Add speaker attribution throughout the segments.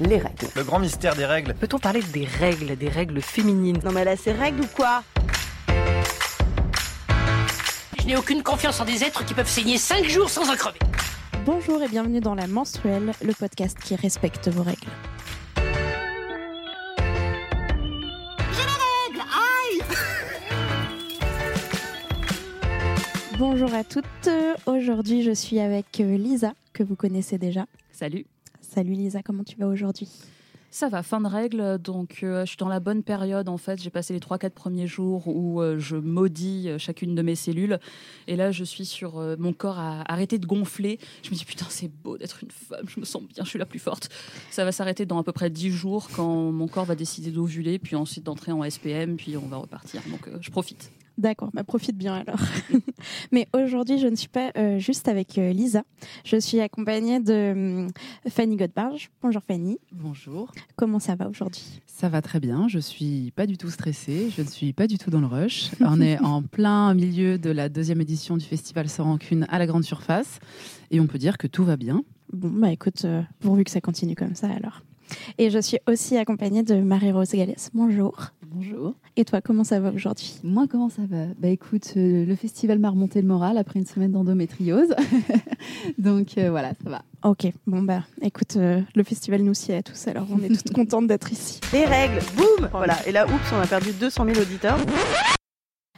Speaker 1: les règles.
Speaker 2: Le grand mystère des règles.
Speaker 1: Peut-on parler des règles, des règles féminines?
Speaker 3: Non mais elle a ses règles ou quoi?
Speaker 4: Je n'ai aucune confiance en des êtres qui peuvent saigner 5 jours sans en crever.
Speaker 5: Bonjour et bienvenue dans La Menstruelle, le podcast qui respecte vos règles. Bonjour à toutes. Aujourd'hui, je suis avec euh, Lisa, que vous connaissez déjà.
Speaker 6: Salut.
Speaker 5: Salut Lisa, comment tu vas aujourd'hui?
Speaker 6: Ça va, fin de règle, donc euh, je suis dans la bonne période en fait. J'ai passé les 3-4 premiers jours où euh, je maudis euh, chacune de mes cellules. Et là, je suis sur mon corps à arrêter de gonfler. Je me dis putain, c'est beau d'être une femme, je me sens bien, je suis la plus forte. Ça va s'arrêter dans à peu près 10 jours quand mon corps va décider d'ovuler, puis ensuite d'entrer en SPM, puis on va repartir. Donc je profite.
Speaker 5: D'accord, bah profite bien alors. Mais aujourd'hui, je ne suis pas euh, juste avec euh, Lisa. Je suis accompagnée de hum, Fanny Godbarge. Bonjour Fanny.
Speaker 7: Bonjour.
Speaker 5: Comment ça va aujourd'hui?
Speaker 7: Ça va très bien. Je suis pas du tout stressée. Je ne suis pas du tout dans le rush. On est en plein milieu de la deuxième édition du festival Sans Rancune à la Grande Surface. Et on peut dire que tout va bien.
Speaker 5: Bon, bah écoute, euh, pourvu que ça continue comme ça alors. Et je suis aussi accompagnée de Marie-Rose Gallès. Bonjour.
Speaker 8: Bonjour.
Speaker 5: Et toi, comment ça va aujourd'hui?
Speaker 8: Moi, comment ça va? Bah écoute, euh, le festival m'a remonté le moral après une semaine d'endométriose. Donc euh, voilà, ça va.
Speaker 5: Ok, bon bah écoute, euh, le festival nous sied à tous, alors on est toutes contentes d'être ici.
Speaker 3: Les règles, boum Voilà, et là, oups, on a perdu 200 000 auditeurs.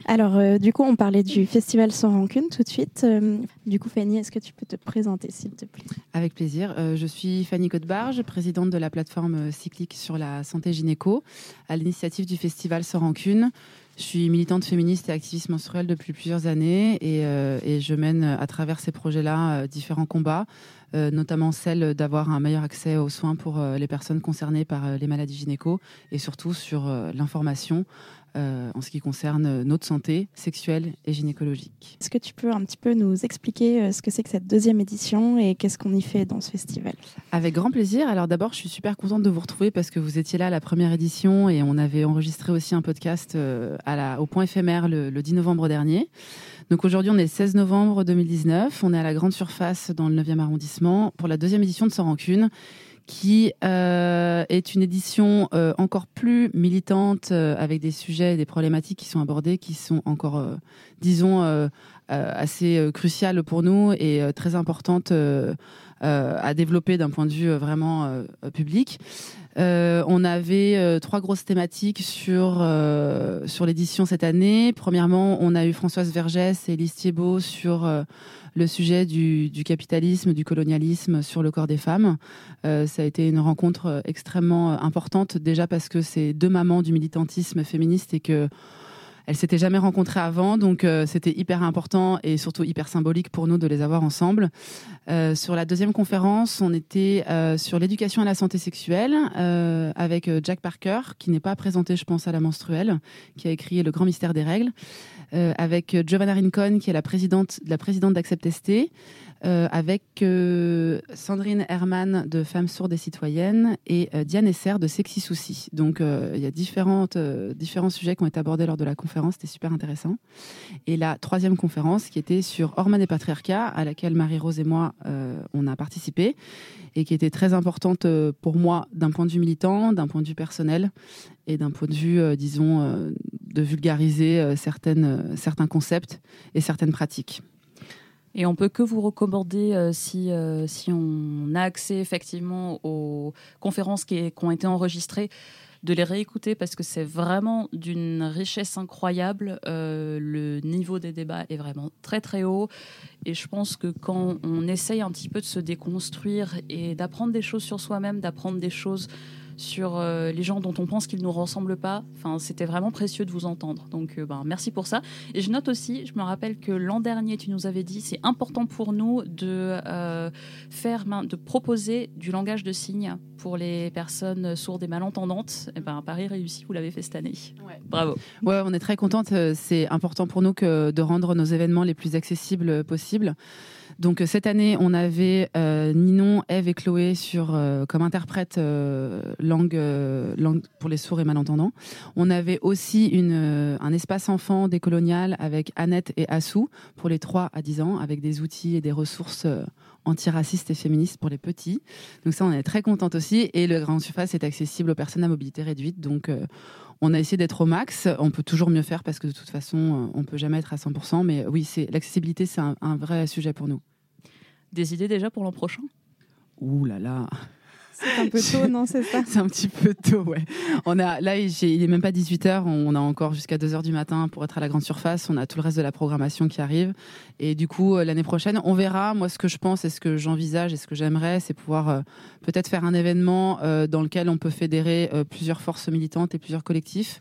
Speaker 5: Alors euh, du coup, on parlait du festival sans rancune tout de suite. Euh, du coup, Fanny, est-ce que tu peux te présenter s'il te plaît?
Speaker 7: Avec plaisir. Euh, je suis Fanny Godbarge, présidente de la plateforme cyclique sur la santé gynéco, à l'initiative du festival Sans Rancune. Je suis militante féministe et activiste menstruelle depuis plusieurs années et, et je mène à travers ces projets-là différents combats, notamment celle d'avoir un meilleur accès aux soins pour les personnes concernées par les maladies gynéco et surtout sur l'information euh, en ce qui concerne euh, notre santé sexuelle et gynécologique.
Speaker 5: Est-ce que tu peux un petit peu nous expliquer euh, ce que c'est que cette deuxième édition et qu'est-ce qu'on y fait dans ce festival?
Speaker 7: Avec grand plaisir. Alors d'abord, je suis super contente de vous retrouver parce que vous étiez là à la première édition et on avait enregistré aussi un podcast euh, à la, au point éphémère le, le 10 novembre dernier. Donc aujourd'hui, on est le 16 novembre 2019. On est à la Grande Surface dans le 9e arrondissement pour la deuxième édition de Sans Rancune qui euh, est une édition euh, encore plus militante euh, avec des sujets et des problématiques qui sont abordées, qui sont encore, disons, assez cruciales pour nous et très importantes à développer d'un point de vue vraiment public. On avait trois grosses thématiques sur sur l'édition cette année. Premièrement, on a eu Françoise Vergès et Lise Thiebaud sur le sujet du, capitalisme, du colonialisme sur le corps des femmes. Euh, ça a été une rencontre euh, extrêmement euh, importante, déjà parce que c'est deux mamans du militantisme féministe et que elles s'étaient jamais rencontrées avant, donc euh, c'était hyper important et surtout hyper symbolique pour nous de les avoir ensemble. Euh, sur la deuxième conférence, on était euh, sur l'éducation à la santé sexuelle avec Jack Parker, qui n'est pas présenté, je pense, à la menstruelle, qui a écrit Le grand mystère des règles, avec Giovanna Rincon, qui est la présidente, la présidente d'Accept ST, avec Sandrine Herman de Femmes sourdes et citoyennes et Diane Esser de Sexy Soucis. Donc il y a différentes, différents sujets qui ont été abordés lors de la conférence, c'était super intéressant. Et la troisième conférence qui était sur hormones et patriarcat, à laquelle Marie-Rose et moi euh, on a participé et qui était très importante euh, pour moi d'un point de vue militant, d'un point de vue personnel et d'un point de vue, euh, disons, euh, de vulgariser certaines, certains concepts et certaines pratiques.
Speaker 6: Et on peut que vous recommander, si, si on a accès effectivement aux conférences qui ont été enregistrées, de les réécouter parce que c'est vraiment d'une richesse incroyable. Euh, le niveau des débats est vraiment très très haut. Et je pense que quand on essaye un petit peu de se déconstruire et d'apprendre des choses sur soi-même, d'apprendre des choses sur euh, les gens dont on pense qu'ils ne nous ressemblent pas. Enfin, c'était vraiment précieux de vous entendre. Donc, euh, ben, merci pour ça. Et je note aussi, je me rappelle que l'an dernier, tu nous avais dit, c'est important pour nous de euh, faire, main- de proposer du langage de signes pour les personnes sourdes et malentendantes. Et ben, Paris réussi, vous l'avez fait cette année. Bravo.
Speaker 7: Ouais, on est très contente. C'est important pour nous que de rendre nos événements les plus accessibles possibles. Donc euh, cette année, on avait euh, Ninon, Eve et Chloé sur euh, comme interprète euh, langue, pour les sourds et malentendants. On avait aussi une, un espace enfant décolonial avec Annette et Assou pour les 3 à 10 ans, avec des outils et des ressources antiraciste et féministe pour les petits. Donc ça, on est très contente aussi. Et le Grand Surface est accessible aux personnes à mobilité réduite. Donc on a essayé d'être au max. On peut toujours mieux faire parce que de toute façon, on peut jamais être à 100%. Mais oui, c'est l'accessibilité, c'est un vrai sujet pour nous.
Speaker 6: Des idées déjà pour l'an prochain?
Speaker 7: Ouh là là
Speaker 5: c'est un peu tôt, non, c'est ça
Speaker 7: C'est un petit peu tôt, ouais. On a, là, il est même pas 18h, on a encore jusqu'à 2h du matin pour être à la grande surface, on a tout le reste de la programmation qui arrive. Et du coup, euh, l'année prochaine, on verra. Moi, ce que je pense et ce que j'envisage et ce que j'aimerais, c'est pouvoir euh, peut-être faire un événement euh, dans lequel on peut fédérer plusieurs forces militantes et plusieurs collectifs.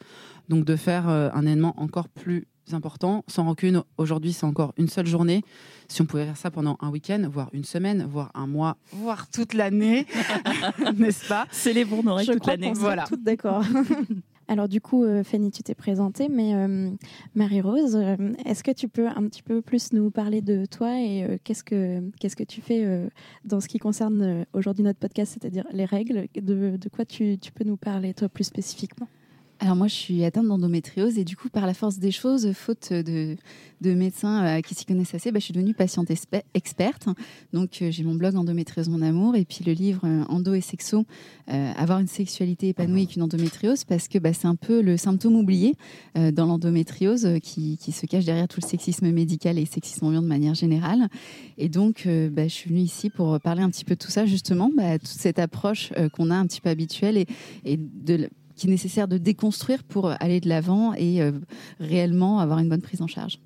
Speaker 7: Donc, de faire un événement encore plus important. Sans rancune, aujourd'hui, c'est encore une seule journée. Si on pouvait faire ça pendant un week-end, voire une semaine, voire un mois, voire toute l'année, n'est-ce pas?
Speaker 6: C'est les bons
Speaker 5: Je
Speaker 6: toute l'année.
Speaker 5: Voilà. Toutes d'accord. Alors du coup, euh, Fanny, tu t'es présentée, mais euh, Marie-Rose, euh, est-ce que tu peux un petit peu plus nous parler de toi et qu'est-ce que qu'est-ce que tu fais dans ce qui concerne aujourd'hui notre podcast, c'est-à-dire les règles de, de quoi tu, tu peux nous parler toi plus spécifiquement?
Speaker 8: Alors moi, je suis atteinte d'endométriose et du coup, par la force des choses, faute de, de médecins euh, qui s'y connaissent assez, bah, je suis devenue patiente experte. Donc euh, j'ai mon blog Endométriose Mon Amour et puis le livre euh, Endo et Sexo, avoir une sexualité épanouie avec une endométriose parce que bah, c'est un peu le symptôme oublié dans l'endométriose qui, qui, se cache derrière tout le sexisme médical et sexisme ambiant de manière générale. Et donc bah, je suis venue ici pour parler un petit peu de tout ça justement, toute cette approche qu'on a un petit peu habituelle et, et de qui nécessaire de déconstruire pour aller de l'avant et euh, réellement avoir une bonne prise en charge.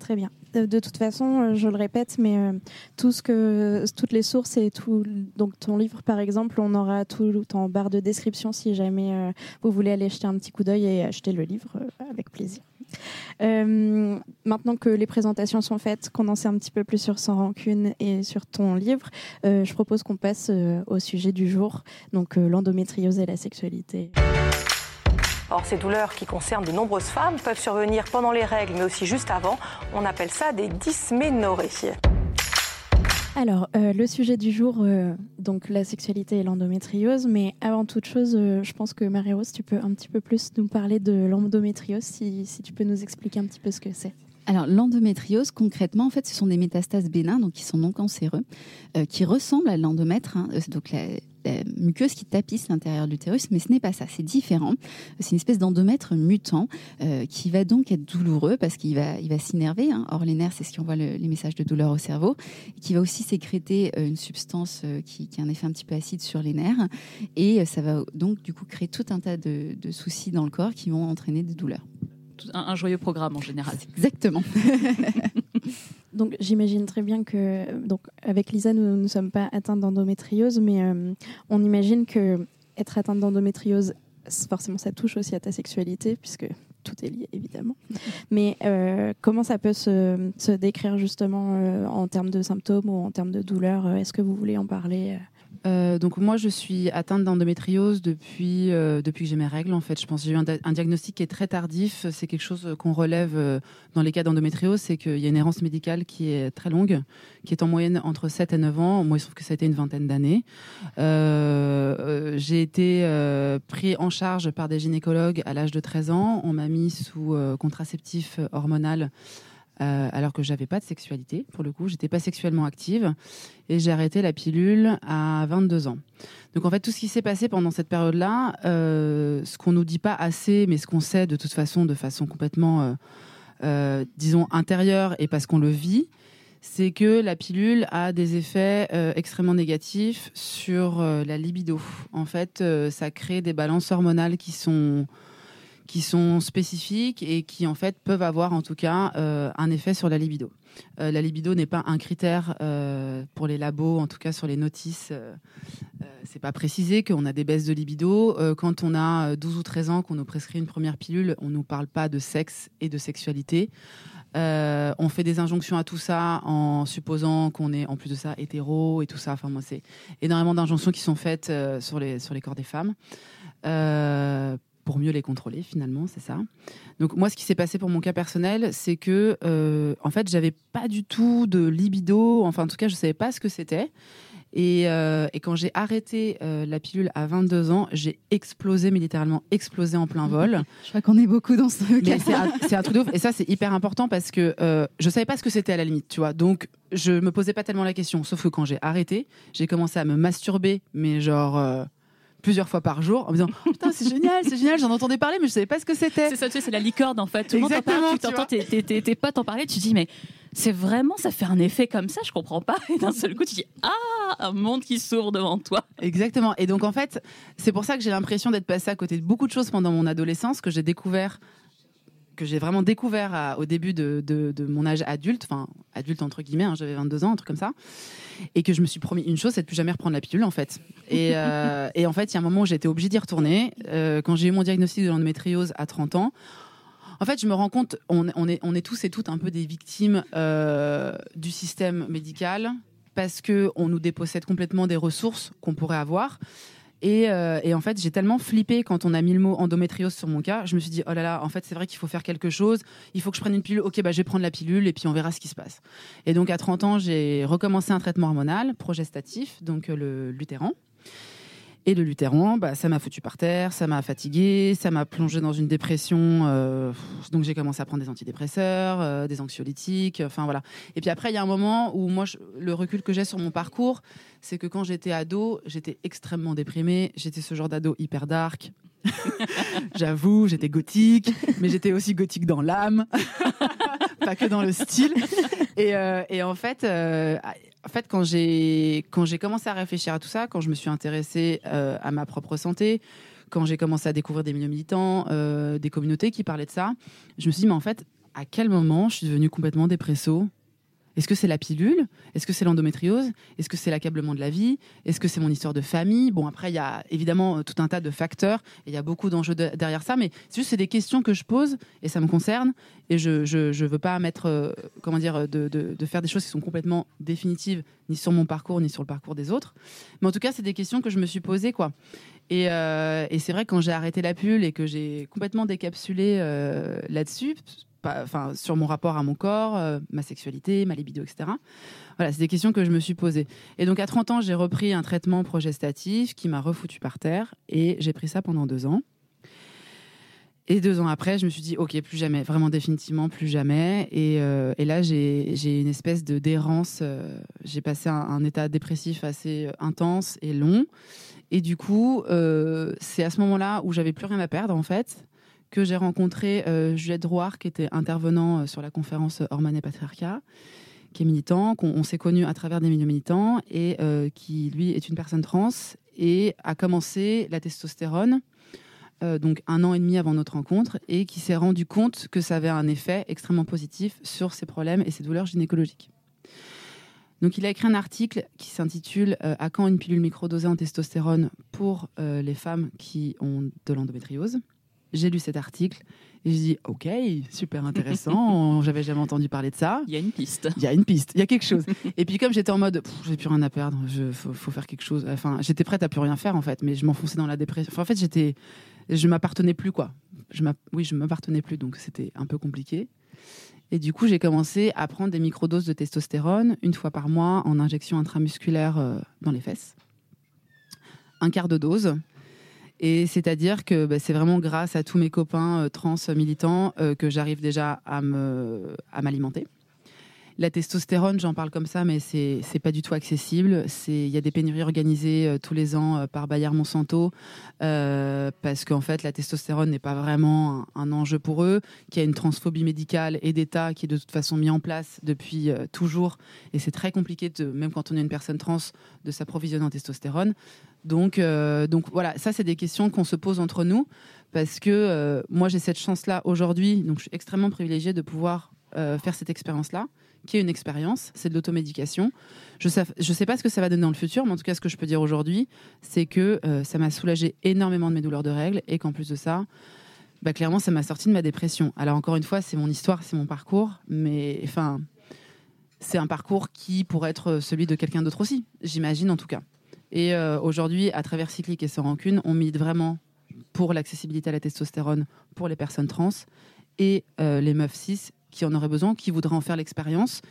Speaker 5: Très bien. De, toute façon, euh, je le répète, mais euh, tout ce que, toutes les sources et tout, donc ton livre par exemple, on aura tout en barre de description si jamais vous voulez aller jeter un petit coup d'œil et acheter le livre avec plaisir. Euh, maintenant que les présentations sont faites, qu'on en sait un petit peu plus sur Sans Rancune et sur ton livre, euh, je propose qu'on passe euh, au sujet du jour, donc l'endométriose et la sexualité.
Speaker 1: Or, ces douleurs qui concernent de nombreuses femmes peuvent survenir pendant les règles, mais aussi juste avant. On appelle ça des dysménorrhées.
Speaker 5: Alors, euh, le sujet du jour, euh, donc la sexualité et l'endométriose, mais avant toute chose, euh, je pense que Marie-Rose, tu peux un petit peu plus nous parler de l'endométriose, si, tu peux nous expliquer un petit peu ce que c'est.
Speaker 8: Alors l'endométriose, concrètement, en fait, ce sont des métastases bénins, donc qui sont non cancéreux, qui ressemblent à l'endomètre, hein, la muqueuse qui tapisse l'intérieur de l'utérus, mais ce n'est pas ça, c'est différent. C'est une espèce d'endomètre mutant euh, qui va donc être douloureux parce qu'il va, il va s'innerver. Hein. Or, les nerfs, c'est ce qui envoie les messages de douleur au cerveau, et qui va aussi sécréter euh, une substance euh, qui, a un effet un petit peu acide sur les nerfs, et ça va donc du coup créer tout un tas de, soucis dans le corps qui vont entraîner des douleurs.
Speaker 6: Un, un joyeux programme en général.
Speaker 8: Exactement.
Speaker 5: Donc j'imagine très bien que donc avec Lisa nous ne sommes pas atteintes d'endométriose, mais euh, on imagine que être atteinte d'endométriose, forcément ça touche aussi à ta sexualité puisque tout est lié évidemment. Mais euh, comment ça peut se, se décrire justement euh, en termes de symptômes ou en termes de douleurs Est-ce que vous voulez en parler
Speaker 7: euh, donc moi, je suis atteinte d'endométriose depuis euh, depuis que j'ai mes règles. En fait, je pense j'ai eu un, diagnostic qui est très tardif. C'est quelque chose qu'on relève euh, dans les cas d'endométriose, c'est qu'il y a une errance médicale qui est très longue, qui est en moyenne entre 7 et 9 ans. Moi, il se trouve que ça a été une vingtaine d'années. j'ai été pris en charge par des gynécologues à l'âge de 13 ans. On m'a mis sous contraceptif hormonal euh, alors que j'avais pas de sexualité pour le coup, j'étais pas sexuellement active et j'ai arrêté la pilule à 22 ans. Donc en fait, tout ce qui s'est passé pendant cette période-là, euh, ce qu'on nous dit pas assez, mais ce qu'on sait de toute façon, de façon complètement, euh, disons intérieure et parce qu'on le vit, c'est que la pilule a des effets extrêmement négatifs sur la libido. En fait, ça crée des balances hormonales qui sont qui sont spécifiques et qui en fait peuvent avoir en tout cas euh, un effet sur la libido. Euh, la libido n'est pas un critère euh, pour les labos, en tout cas sur les notices. c'est pas précisé qu'on a des baisses de libido. quand on a 12 ou 13 ans, qu'on nous prescrit une première pilule, on nous parle pas de sexe et de sexualité. on fait des injonctions à tout ça en supposant qu'on est en plus de ça hétéro et tout ça. Enfin, moi, c'est énormément d'injonctions qui sont faites sur, les, sur les corps des femmes pour mieux les contrôler finalement, c'est ça. Donc moi, ce qui s'est passé pour mon cas personnel, c'est que euh, en fait, j'avais pas du tout de libido. Enfin, en tout cas, je savais pas ce que c'était. Et, euh, et quand j'ai arrêté euh, la pilule à 22 ans, j'ai explosé, mais littéralement explosé en plein vol.
Speaker 8: Je crois qu'on est beaucoup dans ce cas.
Speaker 7: c'est un, truc de ouf. Et ça, c'est hyper important parce que je savais pas ce que c'était à la limite, tu vois. Donc, je me posais pas tellement la question. Sauf que quand j'ai arrêté, j'ai commencé à me masturber, mais genre plusieurs fois par jour, en me disant Putain, c'est génial, c'est génial, j'en entendais parler, mais je savais pas ce que c'était.
Speaker 6: C'est ça, tu sais, c'est la licorne en fait. Tout le monde parle, tu t'entends tes, tes, tes potes en parler, tu te dis, mais c'est vraiment, ça fait un effet comme ça, je comprends pas. Et d'un seul coup, tu dis, ah, un monde qui s'ouvre devant toi.
Speaker 7: Exactement. Et donc, en fait, c'est pour ça que j'ai l'impression d'être passée à côté de beaucoup de choses pendant mon adolescence que j'ai découvert que j'ai vraiment découvert à- au début de, de- de mon âge adulte, enfin adulte entre guillemets, hein, j'avais 22 ans, un truc comme ça, et que je me suis promis une chose, c'est de plus jamais reprendre la pilule en fait. Et, euh, et en fait, il y a un moment où j'ai été obligée d'y retourner. Euh, quand j'ai eu mon diagnostic de l'endométriose à 30 ans, en fait, je me rends compte, on, on est, on est tous et toutes un peu des victimes euh, du système médical parce que on nous dépossède complètement des ressources qu'on pourrait avoir. Et, euh, et en fait, j'ai tellement flippé quand on a mis le mot endométriose sur mon cas. Je me suis dit, oh là là, en fait, c'est vrai qu'il faut faire quelque chose. Il faut que je prenne une pilule. Ok, bah, je vais prendre la pilule et puis on verra ce qui se passe. Et donc, à 30 ans, j'ai recommencé un traitement hormonal progestatif, donc euh, le Lutéran. Et le Lutéran, bah, ça m'a foutu par terre, ça m'a fatigué, ça m'a plongé dans une dépression. euh, donc j'ai commencé à prendre des antidépresseurs, euh, des anxiolytiques, enfin voilà. Et puis après, il y a un moment où moi, le recul que j'ai sur mon parcours, c'est que quand j'étais ado, j'étais extrêmement déprimée. J'étais ce genre d'ado hyper dark. J'avoue, j'étais gothique, mais j'étais aussi gothique dans l'âme, pas que dans le style. Et, euh, en fait, euh, en fait, quand j'ai quand j'ai commencé à réfléchir à tout ça, quand je me suis intéressée euh, à ma propre santé, quand j'ai commencé à découvrir des milieux militants, des communautés qui parlaient de ça, je me suis dit mais en fait, à quel moment je suis devenue complètement dépresso? Est-ce que c'est la pilule? Est-ce que c'est l'endométriose? Est-ce que c'est l'accablement de la vie? Est-ce que c'est mon histoire de famille? Bon, après, il y a évidemment euh, tout un tas de facteurs et il y a beaucoup d'enjeux de- derrière ça, mais c'est juste des questions que je pose et ça me concerne et je je veux pas mettre euh, comment dire de, de, faire des choses qui sont complètement définitives ni sur mon parcours ni sur le parcours des autres. Mais en tout cas, c'est des questions que je me suis posées quoi. Et, euh, et c'est vrai quand j'ai arrêté la pilule et que j'ai complètement décapsulé là-dessus, enfin sur mon rapport à mon corps, euh, ma sexualité, ma libido, etc. Voilà, c'est des questions que je me suis posées. Et donc à 30 ans, j'ai repris un traitement progestatif qui m'a refoutu par terre et j'ai pris ça pendant deux ans. Et deux ans après, je me suis dit, ok, plus jamais, vraiment définitivement, plus jamais. Et, euh, là, j'ai une espèce de d'errance. euh, j'ai passé un, état dépressif assez intense et long. Et du coup, c'est à ce moment-là où j'avais plus rien à perdre, en fait, que j'ai rencontré euh, Juliette Drouard, qui était intervenant euh, sur la conférence Hormones et Patriarcat, qui est militant, qu'on on s'est connus à travers des milieux militants, et euh, qui, lui, est une personne trans, et a commencé la testostérone, donc un an et demi avant notre rencontre, et qui s'est rendu compte que ça avait un effet extrêmement positif sur ses problèmes et ses douleurs gynécologiques. Donc, il a écrit un article qui s'intitule À quand une pilule microdosée en testostérone pour les femmes qui ont de l'endométriose? J'ai lu cet article et j'ai dit Ok, super intéressant, j'avais jamais entendu parler de ça.
Speaker 6: Il y a une piste.
Speaker 7: Il y a une piste, il y a quelque chose. Et puis comme j'étais en mode, j'ai plus rien à perdre, je faut, faut faire quelque chose. Enfin, j'étais prête à plus rien faire en fait, mais je m'enfonçais dans la dépression. Enfin, en fait, j'étais, je m'appartenais plus quoi. Je oui, je m'appartenais plus, donc c'était un peu compliqué. Et du coup, j'ai commencé à prendre des microdoses de testostérone une fois par mois en injection intramusculaire euh, dans les fesses. Un quart de dose. Et c'est-à-dire que bah, c'est vraiment grâce à tous mes copains euh, trans militants euh, que j'arrive déjà à me à m'alimenter. La testostérone, j'en parle comme ça, mais c'est c'est pas du tout accessible. Il y a des pénuries organisées euh, tous les ans par Bayer Monsanto parce qu'en fait la testostérone n'est pas vraiment un, enjeu pour eux, qu'il y a une transphobie médicale et d'État qui est de toute façon mis en place depuis toujours, et c'est très compliqué de même quand on est une personne trans de s'approvisionner en testostérone. Donc euh, donc voilà, ça c'est des questions qu'on se pose entre nous parce que euh, moi j'ai cette chance là aujourd'hui, donc je suis extrêmement privilégiée de pouvoir euh, faire cette expérience là qui est une expérience, c'est de l'automédication. Je sais, je sais pas ce que ça va donner dans le futur, mais en tout cas, ce que je peux dire aujourd'hui, c'est que ça m'a soulagé énormément de mes douleurs de règles et qu'en plus de ça, bah, clairement, ça m'a sorti de ma dépression. Alors, encore une fois, c'est mon histoire, c'est mon parcours, mais enfin, c'est un parcours qui pourrait être celui de quelqu'un d'autre aussi, j'imagine en tout cas. Et euh, aujourd'hui, à travers Cyclique et Sans Rancune, on milite vraiment pour l'accessibilité à la testostérone pour les personnes trans et euh, les meufs cis qui en auraient besoin, qui voudraient en faire l'expérience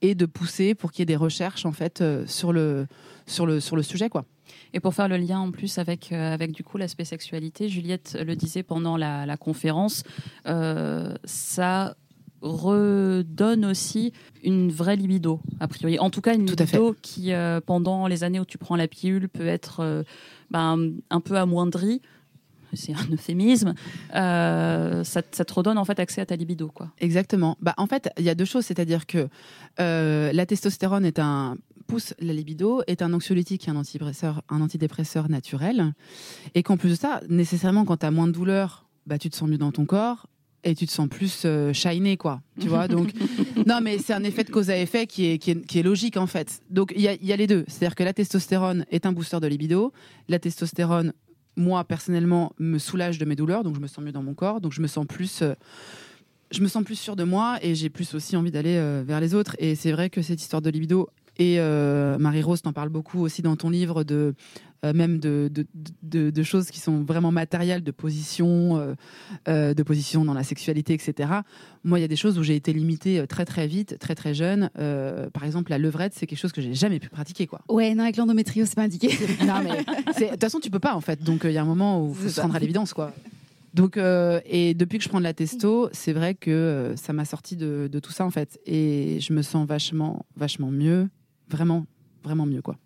Speaker 7: et de pousser pour qu'il y ait des recherches en fait euh, sur le sur le sur le sujet quoi.
Speaker 6: Et pour faire le lien en plus avec, avec du coup l'aspect sexualité, Juliette le disait pendant la, conférence, ça redonne aussi une vraie libido, a priori. En tout cas, une
Speaker 7: Tout
Speaker 6: libido qui, euh, pendant les années où tu prends la pilule, peut être euh, ben, un peu amoindrie. C'est un euphémisme. Euh, ça, ça te redonne en fait accès à ta libido, quoi.
Speaker 7: Exactement. Bah, en fait, il y a deux choses, c'est-à-dire que la testostérone est un pousse la libido, est un anxiolytique un antidépresseur, un antidépresseur naturel, et qu'en plus de ça, nécessairement, quand tu as moins de douleur, bah, tu te sens mieux dans ton corps et tu te sens plus euh, quoi. Tu vois, donc non, mais c'est un effet de cause à effet qui est, qui est, qui est logique en fait. Donc il y a, y a les deux, c'est-à-dire que la testostérone est un booster de libido, la testostérone moi personnellement me soulage de mes douleurs, donc je me sens mieux dans mon corps, donc je me sens plus, euh, je me sens plus sûre de moi et j'ai plus aussi envie d'aller euh, vers les autres. Et c'est vrai que cette histoire de libido et euh, Marie-Rose t'en parle beaucoup aussi dans ton livre de euh, même de, de, de, de choses qui sont vraiment matérielles, de position, euh, euh, de position dans la sexualité, etc. Moi, il y a des choses où j'ai été limitée très très vite, très très jeune. Par exemple, la levrette, c'est quelque chose que j'ai jamais pu pratiquer, quoi.
Speaker 8: Ouais, non, avec l'endométriose, c'est pas indiqué.
Speaker 7: Non, mais c'est- de toute façon, tu peux pas en fait. Donc il y a un moment où il faut se rendre à l'évidence, quoi. Donc euh, et depuis que je prends de la testo, c'est vrai que euh, ça m'a sorti de, de tout ça en fait, et je me sens vachement vachement mieux, vraiment vraiment mieux quoi.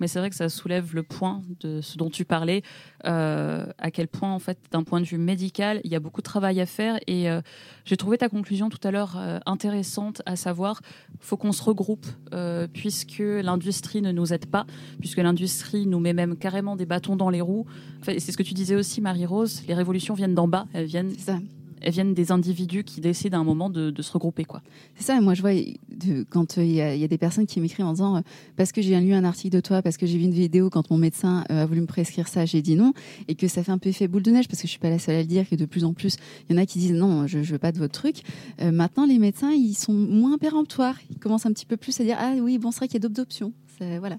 Speaker 6: Mais c'est vrai que ça soulève le point de ce dont tu parlais, euh, à quel point, en fait, d'un point de vue médical, il y a beaucoup de travail à faire. Et euh, j'ai trouvé ta conclusion tout à l'heure euh, intéressante, à savoir, faut qu'on se regroupe, puisque l'industrie ne nous aide pas, puisque l'industrie nous met même carrément des bâtons dans les roues. Enfin, c'est ce que tu disais aussi, Marie-Rose, les révolutions viennent d'en bas, elles viennent. Elles viennent des individus qui décident à un moment de, se regrouper. quoi.
Speaker 8: C'est ça, moi je vois quand euh, il y, a- des personnes qui m'écrivent en disant euh, parce que j'ai lu un article de toi, parce que j'ai vu une vidéo quand mon médecin euh, a voulu me prescrire ça, j'ai dit non, et que ça fait un peu effet boule de neige parce que je suis pas la seule à le dire, que de plus en plus il y en a qui disent non, je, je veux pas de votre truc. Maintenant les médecins ils sont moins péremptoires, ils commencent un petit peu plus à dire ah oui bon c'est vrai qu'il y a d'autres options. Voilà.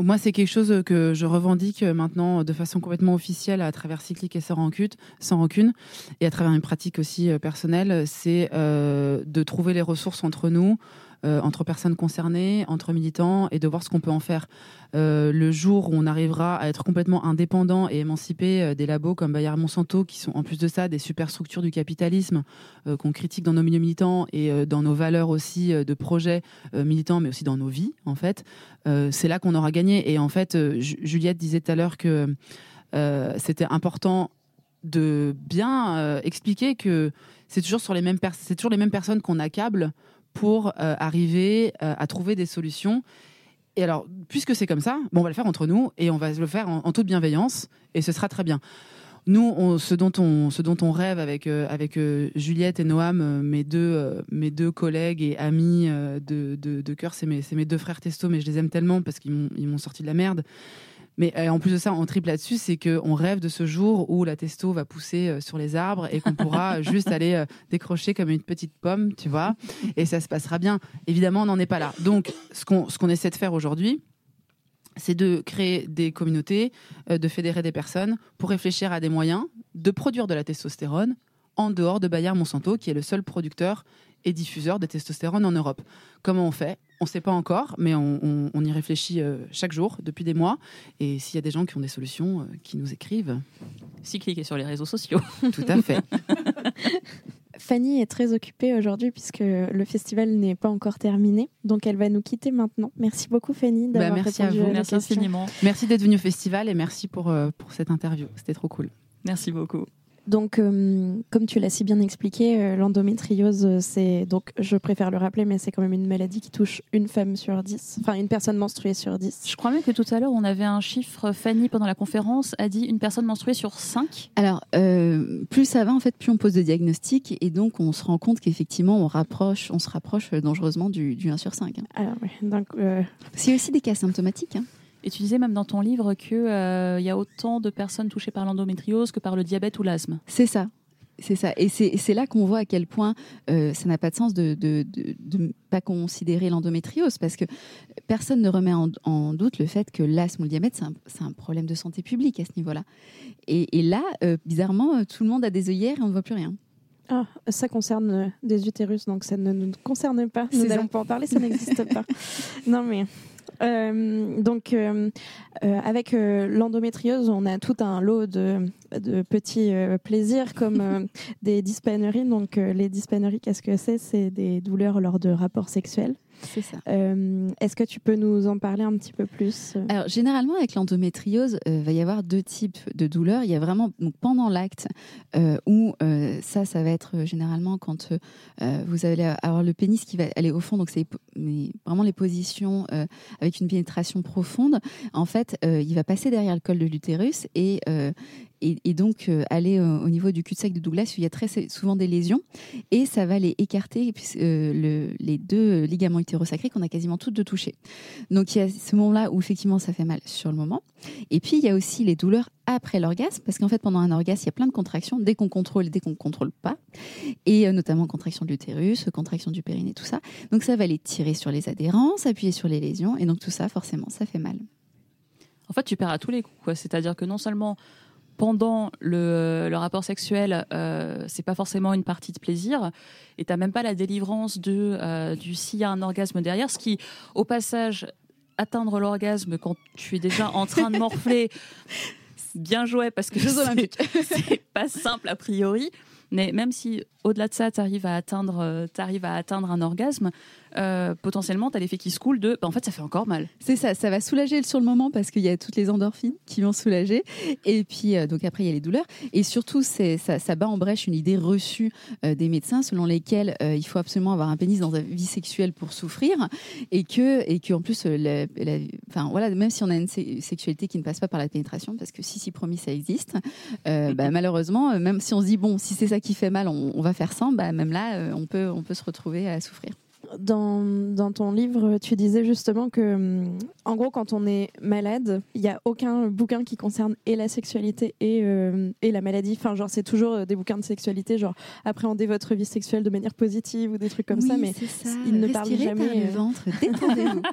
Speaker 7: Moi, c'est quelque chose que je revendique maintenant de façon complètement officielle à travers Cyclique et sans rancune, sans rancune et à travers une pratique aussi euh, personnelle, c'est euh, de trouver les ressources entre nous, euh, entre personnes concernées, entre militants, et de voir ce qu'on peut en faire. Euh, le jour où on arrivera à être complètement indépendant et émancipé euh, des labos comme Bayer Monsanto, qui sont en plus de ça des superstructures du capitalisme qu'on critique dans nos milieux militants et dans nos valeurs aussi de projets militants, mais aussi dans nos vies, en fait, c'est là qu'on aura gagné. Et en fait, Ju- Juliette disait tout à l'heure que c'était important de bien expliquer que c'est toujours c'est toujours les mêmes personnes qu'on accable pour euh, arriver euh, à trouver des solutions. Et alors, puisque c'est comme ça, bon, on va le faire entre nous et on va le faire en, toute bienveillance et ce sera très bien. Nous, on- ce, dont on, ce dont on rêve avec, euh, avec Juliette et Noam, mes, deux, mes deux collègues et amis de, de, cœur, c'est mes, mes deux frères testo, mais je les aime tellement parce qu'ils m'ont ils m'ont sorti de la merde. Mais euh, en plus de ça, on triple là-dessus, c'est qu'on rêve de ce jour où la testo va pousser euh, sur les arbres et qu'on pourra juste aller euh, décrocher comme une petite pomme, tu vois, et ça se passera bien. Évidemment, on n'en est pas là. Donc, ce qu'on essaie de faire aujourd'hui, c'est de créer des communautés, de fédérer des personnes pour réfléchir à des moyens de produire de la testostérone en dehors de Bayer Monsanto, qui est le seul producteur et diffuseur de testostérone en Europe. Comment on fait? On ne sait pas encore, mais on, on- on y réfléchit euh, chaque jour depuis des mois. Et s'il y a des gens qui ont des solutions, euh, qui nous écrivent,
Speaker 6: Cyclique et sur les réseaux sociaux.
Speaker 7: tout à fait.
Speaker 5: Fanny est très occupée aujourd'hui puisque le festival n'est pas encore terminé. Donc elle va nous quitter maintenant. Merci beaucoup Fanny d'avoir
Speaker 7: Bah, merci à
Speaker 5: répondu
Speaker 7: vous.
Speaker 5: à nos
Speaker 6: Merci infiniment.
Speaker 7: merci d'être venu au festival et merci pour, euh, pour cette interview. C'était trop cool.
Speaker 6: Merci beaucoup.
Speaker 5: Donc, euh, comme tu l'as si bien expliqué, euh, l'endométriose, euh, c'est donc, je préfère le rappeler, mais c'est quand même une maladie qui touche une femme sur dix, enfin une personne menstruée sur dix.
Speaker 6: Je crois même que tout à l'heure, on avait un chiffre, Fanny, pendant la conférence, a dit une personne menstruée sur cinq.
Speaker 8: Alors, euh, plus ça va, en fait, plus on pose de diagnostics et donc on se rend compte qu'effectivement, on, rapproche, on se rapproche dangereusement du, du 1 sur 5. hein.
Speaker 5: Alors, ouais, donc, euh,
Speaker 8: a aussi des cas symptomatiques. hein.
Speaker 6: Et tu disais même dans ton livre qu'il y a autant de personnes touchées par l'endométriose que par le diabète ou l'asthme.
Speaker 8: C'est ça. C'est ça. Et c'est là qu'on voit à quel point euh, ça n'a pas de sens de ne pas considérer l'endométriose, parce que personne ne remet en, en doute le fait que l'asthme ou le diabète, c'est un, problème de santé publique à ce niveau-là. Et, et là, euh, bizarrement, euh, tout le monde a des œillères et on ne voit plus rien.
Speaker 5: Ah, ça concerne euh, des utérus, donc ça ne nous concerne pas. Nous n'allons pas en parler, ça n'existe pas. Non, mais. Euh, donc, euh, euh, avec l'endométriose, on a tout un lot de, de petits plaisirs comme des dyspaneries. Donc, les dyspaneries, qu'est-ce que c'est? C'est des douleurs lors de rapports sexuels.
Speaker 8: C'est ça.
Speaker 5: Euh, Est-ce que tu peux nous en parler un petit peu plus
Speaker 8: Alors généralement avec l'endométriose, il va y avoir deux types de douleurs. Il y a vraiment donc pendant l'acte euh, où euh, ça, ça va être euh, généralement quand euh, vous allez avoir le pénis qui va aller au fond. Donc c'est vraiment les positions euh, avec une pénétration profonde. En fait, euh, il va passer derrière le col de l'utérus et euh, et, donc euh, aller euh, au niveau du cul-de-sac de Douglas où il y a très souvent des lésions et ça va les écarter puis, euh, le- les deux ligaments utérosacrés qu'on a quasiment toutes de toucher. Donc il y a ce moment-là où effectivement ça fait mal sur le moment. Et puis il y a aussi les douleurs après l'orgasme, parce qu'en fait pendant un orgasme il y a plein de contractions, dès qu'on contrôle et dès qu'on ne contrôle pas, et notamment contraction de l'utérus, contraction du périnée, tout ça. Donc ça va les tirer sur les adhérences, appuyer sur les lésions, et donc tout ça forcément ça fait mal.
Speaker 6: En fait, tu perds à tous les coups. C'est-à-dire que non seulement pendant le, le rapport sexuel, euh, c'est pas forcément une partie de plaisir, et t'as même pas la délivrance de euh, du s'il y a un orgasme derrière, ce qui, au passage, atteindre l'orgasme quand tu es déjà en train de morfler, bien joué parce que c'est- pas simple a priori. Mais même si au-delà de ça, tu arrives à atteindre, euh, t'arrives à atteindre un orgasme, euh, potentiellement, tu as l'effet qui se coule de. bah, en fait, ça fait encore mal.
Speaker 8: C'est ça, ça va soulager sur le moment parce qu'il y a toutes les endorphines qui vont soulager. Et puis, euh, donc après, il y a les douleurs. Et surtout, c'est, ça, ça bat en brèche une idée reçue euh, des médecins selon lesquels il faut absolument avoir un pénis dans la vie sexuelle pour souffrir. Et que, et que en plus, la- la- enfin, voilà, même si on a une sexualité qui ne passe pas par la pénétration, parce que si, si promis, ça existe, bah, malheureusement, même si on se dit, bon, si c'est ça qui fait mal, on, on va faire sans, bah, même là, on, peut, on peut se retrouver à souffrir.
Speaker 5: Dans, dans ton livre, tu disais justement que, hum, en gros, quand on est malade, il n'y a aucun bouquin qui concerne et la sexualité et, euh, et la maladie. Enfin, genre, c'est toujours euh, des bouquins de sexualité, genre appréhender votre vie sexuelle de manière positive ou des trucs comme ça, mais
Speaker 8: c'est ça.
Speaker 5: il ne parle
Speaker 8: Respirez
Speaker 5: jamais,
Speaker 8: par le
Speaker 5: euh,
Speaker 8: ventre, détendez-vous.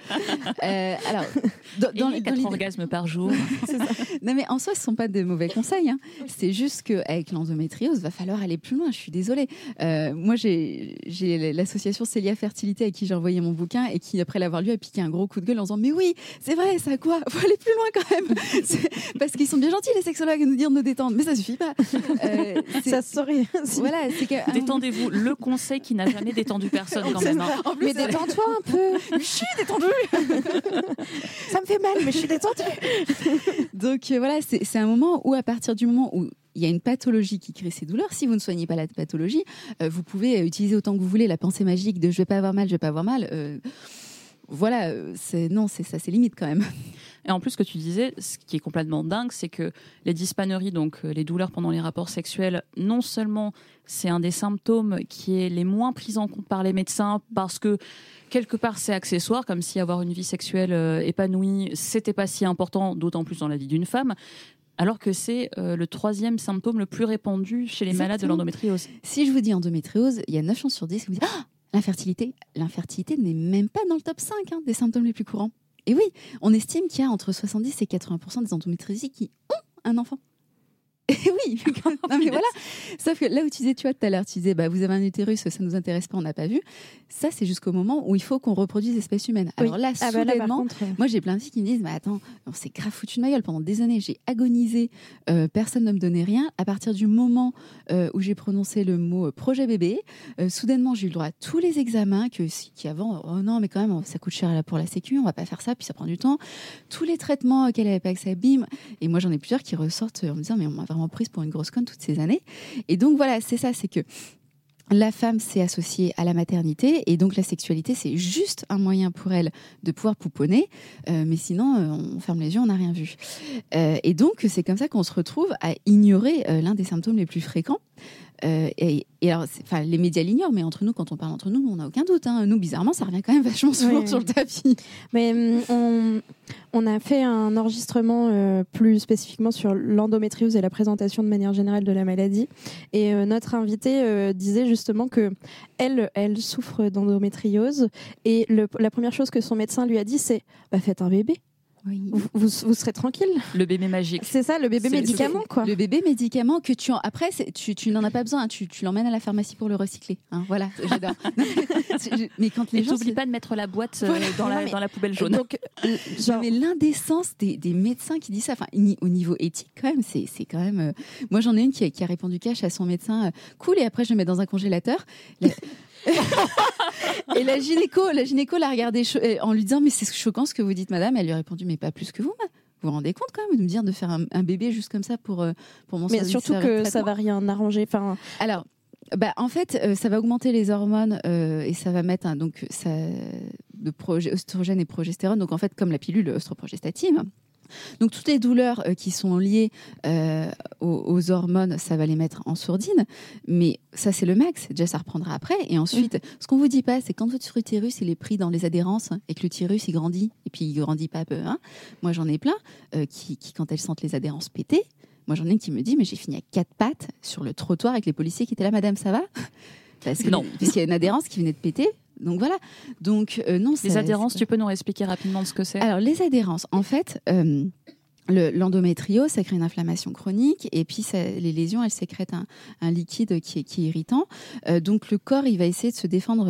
Speaker 8: Euh, alors, dans,
Speaker 6: les
Speaker 8: dans
Speaker 6: 4
Speaker 8: l'idée-
Speaker 6: orgasmes par jour.
Speaker 8: non mais en soi, ce sont pas de mauvais conseils. hein. C'est juste qu'avec l'endométriose, va falloir aller plus loin. Je suis désolée. Euh, moi, j'ai j'ai l'association Célia Fertilité à qui j'ai envoyé mon bouquin et qui, après l'avoir lu, a piqué un gros coup de gueule en disant mais oui, c'est vrai, ça quoi? Faut aller plus loin quand même. Parce qu'ils sont bien gentils les sexologues à nous dire de nous détendre, mais ça suffit pas. Euh,
Speaker 5: ça se saurait. si-
Speaker 8: voilà, un
Speaker 6: Détendez-vous. Le conseil qui n'a jamais détendu personne quand même. hein.
Speaker 8: En plus,
Speaker 5: Mais détends-toi un peu.
Speaker 8: je suis détendue.
Speaker 5: Ça me fait mal, mais je suis détendue.
Speaker 8: Donc euh, voilà, c'est c'est un moment où à partir du moment où il y a une pathologie qui crée ces douleurs, si vous ne soignez pas la pathologie, euh, vous pouvez euh, utiliser autant que vous voulez la pensée magique de je vais pas avoir mal, je vais pas avoir mal. euh, voilà, c'est non, c'est ça, c'est limite quand même.
Speaker 6: Et en plus, ce que tu disais, ce qui est complètement dingue, c'est que les dyspaneries, donc les douleurs pendant les rapports sexuels, non seulement c'est un des symptômes qui est les moins pris en compte par les médecins parce que quelque part c'est accessoire, comme si avoir une vie sexuelle épanouie, c'était pas si important, d'autant plus dans la vie d'une femme. Alors que c'est euh, le troisième symptôme le plus répandu chez les malades de l'endométriose.
Speaker 8: Si je vous dis endométriose, il y a 9 chances sur 10 que vous dites ah, l'infertilité. L'infertilité n'est même pas dans le top 5 hein, des symptômes les plus courants. Et oui, on estime qu'il y a entre 70 et 80% des endométriosies qui ont un enfant. Et oui, non mais voilà. Sauf que là où tu disais, tu vois, tout à l'heure, tu disais, bah, vous avez un utérus, ça nous intéresse pas, on n'a pas vu. Ça, c'est jusqu'au moment où il faut qu'on reproduise l'espèce humaine. Alors
Speaker 5: Oui.
Speaker 8: là,
Speaker 5: Ah bah là,
Speaker 8: soudainement,
Speaker 5: contre, euh,
Speaker 8: moi, j'ai plein de filles qui me disent, mais attends, on s'est grave foutu de ma gueule pendant des années. J'ai agonisé, euh, personne ne me donnait rien. À partir du moment euh, où j'ai prononcé le mot euh, projet bébé, euh, soudainement, j'ai eu le droit à tous les examens que, qui avant, oh non, mais quand même, ça coûte cher là pour la sécu, on va pas faire ça, puis ça prend du temps. Tous les traitements auxquels elle avait pas accès, bim. Et moi, j'en ai plusieurs qui ressortent en me disant, mais on m'a vraiment prise pour une grosse conne toutes ces années. Et donc, voilà, c'est ça, c'est que la femme s'est associée à la maternité et donc la sexualité c'est juste un moyen pour elle de pouvoir pouponner. Euh, mais sinon euh, on ferme les yeux on n'a rien vu. Euh, et donc c'est comme ça qu'on se retrouve à ignorer l'un des symptômes les plus fréquents Euh, et, et alors enfin les médias l'ignorent mais entre nous quand on parle entre nous on n'a aucun doute hein. nous bizarrement ça revient quand même vachement souvent
Speaker 5: Oui.
Speaker 8: sur le tapis
Speaker 5: Mais hum, on, on a fait un enregistrement euh, plus spécifiquement sur l'endométriose et la présentation de manière générale de la maladie. Et euh, notre invitée disait justement que elle, elle souffre d'endométriose et le- la première chose que son médecin lui a dit, c'est bah, faites un bébé.
Speaker 8: Oui.
Speaker 5: vous, vous, vous serez tranquille.
Speaker 6: Le bébé magique.
Speaker 5: C'est ça, le bébé médicament, quoi.
Speaker 8: Le bébé médicament que tu en... après tu, tu n'en as pas besoin, hein. tu, tu l'emmènes à la pharmacie pour le recycler. hein. Voilà, j'adore. mais quand les
Speaker 6: Et
Speaker 8: gens
Speaker 6: t'oublies
Speaker 8: se-
Speaker 6: pas de mettre la boîte euh,
Speaker 8: Voilà.
Speaker 6: dans,
Speaker 5: Non,
Speaker 6: la,
Speaker 5: mais-
Speaker 6: dans la poubelle jaune.
Speaker 5: Donc, euh, genre,
Speaker 8: mais l'indécence des, des médecins qui disent ça, enfin, ni- au niveau éthique, quand même, c'est c'est quand même. euh, Moi, j'en ai une qui a, qui a répondu cash à son médecin euh, cool, et après, je le mets dans un congélateur. La- et la gynéco, la gynéco l'a regardé euh, en lui disant Mais c'est choquant ce que vous dites, madame. Elle lui a répondu Mais pas plus que vous, Vous vous rendez compte quand même de me dire de faire un, un bébé juste comme ça pour, euh, pour mon
Speaker 5: mais surtout que ça va rien arranger. Enfin,
Speaker 8: alors, bah, en fait, euh, ça va augmenter les hormones euh, et ça va mettre un, donc ça, de oestrogène et progestérone. Donc en fait, comme la pilule ostroprogestative. Donc toutes les douleurs euh, qui sont liées euh, aux, aux hormones, ça va les mettre en sourdine. Mais ça, c'est le max. Déjà, ça reprendra après. Et ensuite, ce qu'on vous dit pas, c'est quand votre utérus il est pris dans les adhérences et que l'utérus il grandit et puis il grandit pas peu. Hein. Moi, j'en ai plein euh, qui, qui, quand elles sentent les adhérences péter, moi, j'en ai une qui me dit, mais j'ai fini à quatre pattes sur le trottoir avec les policiers qui étaient là, madame, ça va? Parce que,
Speaker 6: Non.
Speaker 8: Parce qu'il y a une adhérence qui venait de péter. Donc voilà. Donc, euh, non,
Speaker 6: Les adhérences, tu peux nous expliquer rapidement ce que c'est?
Speaker 8: Alors, les adhérences, en fait. euh, le- L'endométriose, ça crée une inflammation chronique et puis ça- les lésions, elles sécrètent un, un liquide qui est, qui est irritant. Euh, donc le corps, il va essayer de se défendre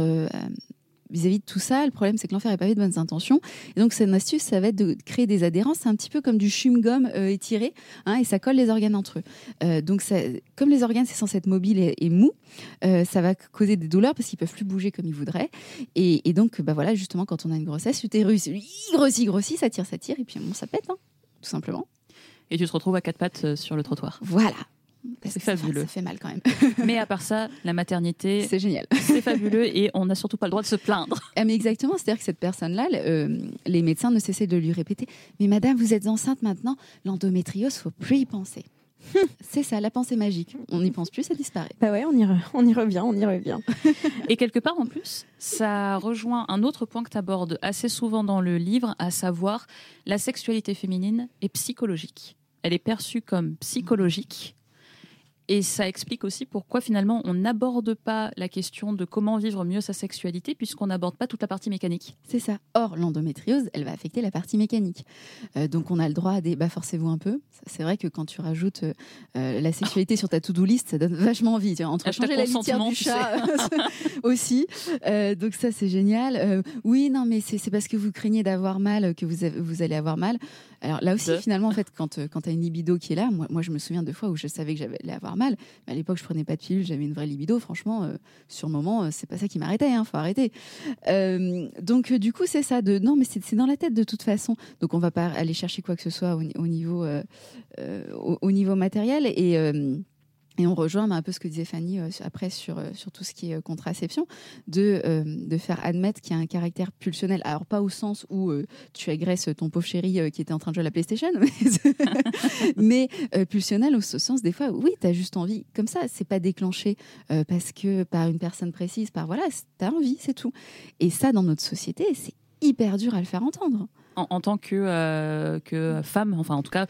Speaker 8: vis-à-vis de tout ça. Le problème, c'est que l'enfer est pavé de bonnes intentions. Et donc, c'est une astuce, ça va être de créer des adhérences. C'est un petit peu comme du chewing-gum euh, étiré, hein, et ça colle les organes entre eux. Euh, donc, ça, comme les organes, c'est censé être mobile et, et mou, euh, ça va causer des douleurs parce qu'ils peuvent plus bouger comme ils voudraient. Et, et donc, bah voilà, justement, quand on a une grossesse, l'utérus, il grossit, grossit, ça tire, ça tire, et puis bon, ça pète, hein, tout simplement.
Speaker 6: Et tu te retrouves à quatre pattes sur le trottoir.
Speaker 8: Voilà. Parce
Speaker 6: C'est
Speaker 8: que ça-
Speaker 6: fabuleux.
Speaker 8: Ça fait mal quand même.
Speaker 6: Mais à part ça, la maternité,
Speaker 8: C'est génial.
Speaker 6: c'est fabuleux et on n'a surtout pas le droit de se plaindre.
Speaker 8: Ah, mais exactement, c'est-à-dire que cette personne-là, euh, les médecins ne cessaient de lui répéter Mais madame, vous êtes enceinte maintenant, l'endométriose, faut plus y penser. c'est ça, la pensée magique. On n'y pense plus, ça disparaît.
Speaker 5: bah ouais, on y, re- on y revient, on y revient.
Speaker 6: Et quelque part en plus, ça rejoint un autre point que tu abordes assez souvent dans le livre, à savoir la sexualité féminine est psychologique. Elle est perçue comme psychologique. Et ça explique aussi pourquoi finalement on n'aborde pas la question de comment vivre mieux sa sexualité puisqu'on n'aborde pas toute la partie mécanique.
Speaker 8: C'est ça. Or, l'endométriose, elle va affecter la partie mécanique. Euh, donc, on a le droit à des. Bah, forcez-vous un peu. C'est vrai que quand tu rajoutes euh, euh, la sexualité sur ta to-do list, ça donne vachement envie. Entre
Speaker 6: Hashtag
Speaker 8: changer la litière du chat aussi. Euh, donc, ça, c'est génial. Oui, non, mais c'est c'est parce que vous craignez d'avoir mal que vous, avez- vous allez avoir mal. Alors, là aussi,
Speaker 6: De.
Speaker 8: finalement, en fait, quand, euh, quand tu as une libido qui est là, moi, moi, je me souviens de fois où je savais que j'allais avoir mal. Mais à l'époque, je prenais pas de pilule, j'avais une vraie libido. Franchement, euh, sur le moment, euh, c'est pas ça qui m'arrêtait. Hein, faut arrêter. Euh, donc, du coup, c'est ça. De non, mais c'est dans la tête de toute façon. Donc, on va pas aller chercher quoi que ce soit au, ni- au niveau, au, au niveau matériel et et on rejoint un peu ce que disait Fanny euh, après sur, euh, sur tout ce qui est euh, contraception, de, euh, de faire admettre qu'il y a un caractère pulsionnel. Alors, pas au sens où euh, tu agresses ton pauvre chéri qui était en train de jouer à la PlayStation, mais, mais, pulsionnel au sens, des fois, oui, tu as juste envie, comme ça, c'est pas déclenché parce que par une personne précise, par voilà, tu as envie, c'est tout. Et ça, dans notre société, c'est hyper dur à le faire entendre.
Speaker 6: En, en tant que, euh, que femme, enfin en tout cas,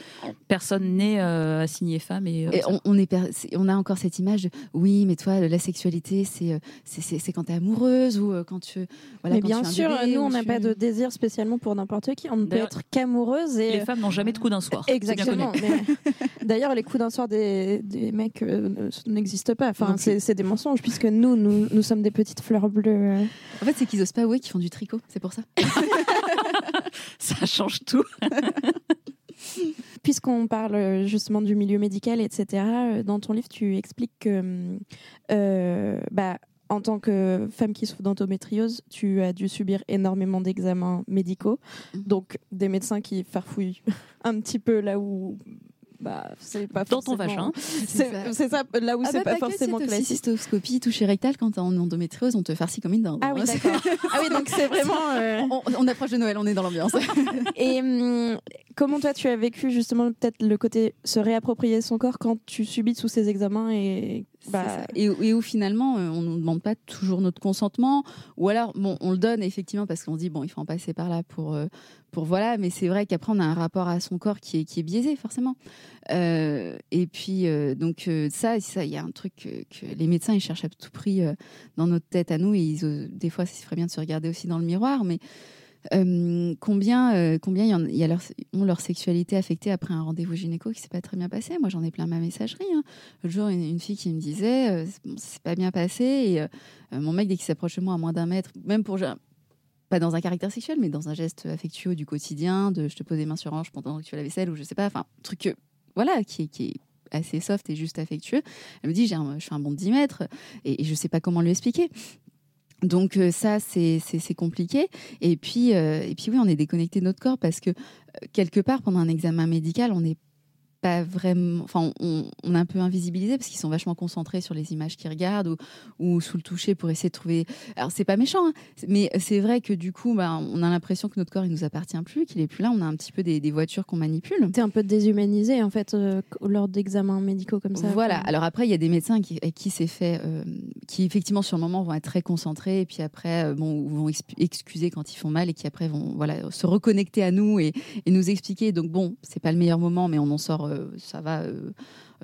Speaker 6: personne n'est euh, assignée femme. Et, euh,
Speaker 8: Et on, on est on a encore cette image de oui, mais toi, la sexualité, c'est euh, c'est- c'est c'est quand tu es amoureuse ou quand tu. Voilà,
Speaker 5: mais
Speaker 8: quand
Speaker 5: bien
Speaker 8: tu as un
Speaker 5: sûr,
Speaker 8: bébé
Speaker 5: nous,
Speaker 8: ou
Speaker 5: on n'a
Speaker 8: tu-
Speaker 5: pas de désir spécialement pour n'importe qui. On ne peut être qu'amoureuse. Et...
Speaker 6: les femmes n'ont jamais de coup d'un soir.
Speaker 5: Exactement. D'ailleurs, les coups d'un soir des, des mecs euh, ne- n'existent pas. Enfin, c'est c'est des mensonges, puisque nous, nous, nous sommes des petites fleurs bleues.
Speaker 8: En fait, c'est qu'ils osent pas avouer qu'ils font du tricot, c'est pour ça.
Speaker 6: Ça change tout.
Speaker 5: Puisqu'on parle euh, justement du milieu médical, etc., euh, dans ton livre, tu expliques que, euh, bah, en tant que femme qui souffre d'endométriose, tu as dû subir énormément d'examens médicaux,
Speaker 8: Mhm.
Speaker 5: donc des médecins qui farfouillent un petit peu là où. Bah, c'est pas
Speaker 6: Dans ton vagin.
Speaker 5: C'est c'est ça, là où
Speaker 8: Ah
Speaker 5: c'est
Speaker 8: bah,
Speaker 5: pas,
Speaker 8: que,
Speaker 5: forcément classique.
Speaker 8: cystoscopie, toucher rectal, quand t'es en endométriose, on te farcit comme une dinde.
Speaker 5: Ah oui,
Speaker 8: hein.
Speaker 5: d'accord. ah oui, donc c'est vraiment. euh,
Speaker 8: on, on approche de Noël, on est dans l'ambiance.
Speaker 5: Et hum, comment toi tu as vécu justement peut-être le côté se réapproprier son corps quand tu subis tous ces examens et bah,
Speaker 8: ça. Et, où- et où finalement, euh, on ne nous demande pas toujours notre consentement, ou alors, bon, on le donne effectivement parce qu'on se dit, bon, il faut en passer par là pour, euh, pour voilà, mais c'est vrai qu'après, on a un rapport à son corps qui est, qui est biaisé, forcément. Euh, et puis, euh, donc, ça, ça, il y a un truc que, que les médecins, ils cherchent à tout prix euh, dans notre tête à nous, et ils, des fois, c'est ferait bien de se regarder aussi dans le miroir, mais Euh, combien euh, combien y, a leur, ont leur sexualité affectée après un rendez-vous gynéco qui s'est pas très bien passé? Moi, j'en ai plein ma messagerie. Hein. Le jour, une, fille qui me disait euh, bon, ça s'est pas bien passé et euh, mon mec dès qu'il s'approche de moi à moins d'un mètre, même pour pas dans un caractère sexuel, mais dans un geste affectueux du quotidien, de je te pose les mains sur hanche pendant que tu fais la vaisselle ou je sais pas, enfin truc voilà qui, qui est assez soft et juste affectueux. Elle me dit, j'ai je fais un bond de 10 mètres et, et je sais pas comment lui expliquer. Donc euh, ça, c'est compliqué. Et puis, euh, et puis oui, on est déconnecté de notre corps parce que euh, quelque part, pendant un examen médical, on n'est pas vraiment. Enfin, on, on, est un peu invisibilisé parce qu'ils sont vachement concentrés sur les images qu'ils regardent ou, ou, sous le toucher pour essayer de trouver. Alors, c'est pas méchant, hein, mais c'est vrai que du coup, bah, on a l'impression que notre corps, il nous appartient plus, qu'il est plus là. On a un petit peu des, des voitures qu'on manipule.
Speaker 5: T'es un peu déshumanisé, en fait, euh, lors d'examens médicaux comme ça.
Speaker 8: Voilà. Alors après, il y a des médecins qui, qui c'est fait, euh, qui effectivement, sur le moment, vont être très concentrés et puis après, euh, bon, vont excuser quand ils font mal et qui après vont voilà, se reconnecter à nous et, et nous expliquer. Donc, bon, c'est pas le meilleur moment, mais on en sort euh, ça va. Euh,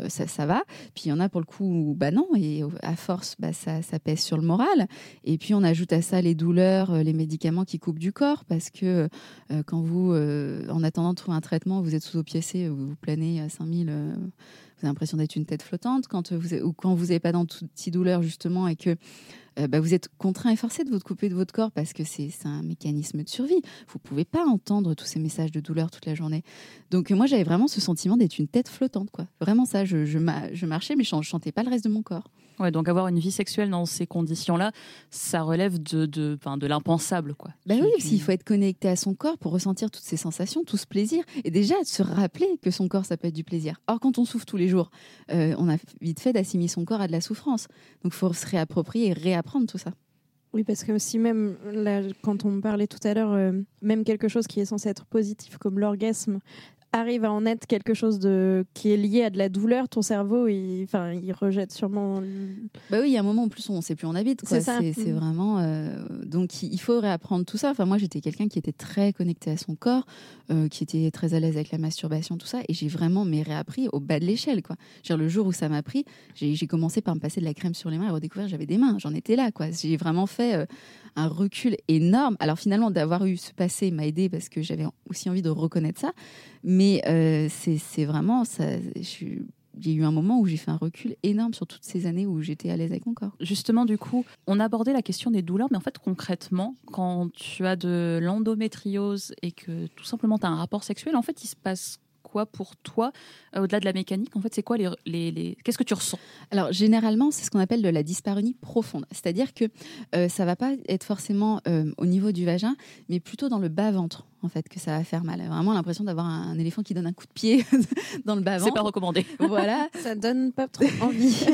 Speaker 8: ça, ça, va. Puis il y en a pour le coup, bah non, et à force, bah ça, ça, pèse sur le moral. Et puis on ajoute à ça les douleurs, les médicaments qui coupent du corps, parce que euh, quand vous, euh, en attendant de trouver un traitement, vous êtes sous opiacé, vous, vous planez à 5000, euh, vous avez l'impression d'être une tête flottante. Quand vous, ou quand vous n'avez pas d'antidouleur justement et que euh, bah, vous êtes contraint et forcé de vous couper de votre corps parce que c'est un mécanisme de survie. Vous pouvez pas entendre tous ces messages de douleur toute la journée. Donc moi j'avais vraiment ce sentiment d'être une tête flottante, quoi. Vraiment ça. Je, je, je marchais mais je chantais pas le reste de mon corps.
Speaker 6: Ouais, donc avoir une vie sexuelle dans ces conditions-là, ça relève de, de, de l'impensable, quoi.
Speaker 8: Ben oui, il faut être connecté à son corps pour ressentir toutes ces sensations, tout ce plaisir, et déjà de se rappeler que son corps, ça peut être du plaisir. Or, quand on souffre tous les jours, euh, on a vite fait d'assimiler son corps à de la souffrance. Donc, il faut se réapproprier et réapprendre tout ça.
Speaker 5: Oui, parce que si même, là, quand on parlait tout à l'heure, euh, même quelque chose qui est censé être positif comme l'orgasme, arrive à en être quelque chose de qui est lié à de la douleur, ton cerveau, il, enfin, il rejette sûrement.
Speaker 8: Bah oui, il y a un moment en plus où on ne sait plus où on habite. C'est ça. C'est mmh. vraiment. Euh, donc il faut réapprendre tout ça. Enfin, moi, j'étais quelqu'un qui était très connecté à son corps, euh, qui était très à l'aise avec la masturbation, tout ça, et j'ai vraiment mais réappris au bas de l'échelle, quoi. Genre, le jour où ça m'a pris, j'ai commencé par me passer de la crème sur les mains et redécouvrir j'avais des mains. J'en étais là, quoi. J'ai vraiment fait euh, un recul énorme. Alors finalement, d'avoir eu ce passé m'a aidé parce que j'avais aussi envie de reconnaître ça. Mais euh, c'est vraiment il y a eu un moment où j'ai fait un recul énorme sur toutes ces années où j'étais à l'aise avec mon corps.
Speaker 6: Justement, du coup, on abordait la question des douleurs, mais en fait, concrètement, quand tu as de l'endométriose et que tout simplement tu as un rapport sexuel, en fait, il se passe quoi pour toi euh, au-delà de la mécanique? En fait, c'est quoi les, les, les... qu'est-ce que tu ressens?
Speaker 8: Alors généralement, c'est ce qu'on appelle de la dyspareunie profonde, c'est-à-dire que euh, ça va pas être forcément euh, au niveau du vagin, mais plutôt dans le bas ventre en fait que ça va faire mal. Vraiment l'impression d'avoir un éléphant qui donne un coup de pied dans le bas ventre.
Speaker 6: C'est pas recommandé.
Speaker 8: Voilà,
Speaker 5: ça donne pas trop envie.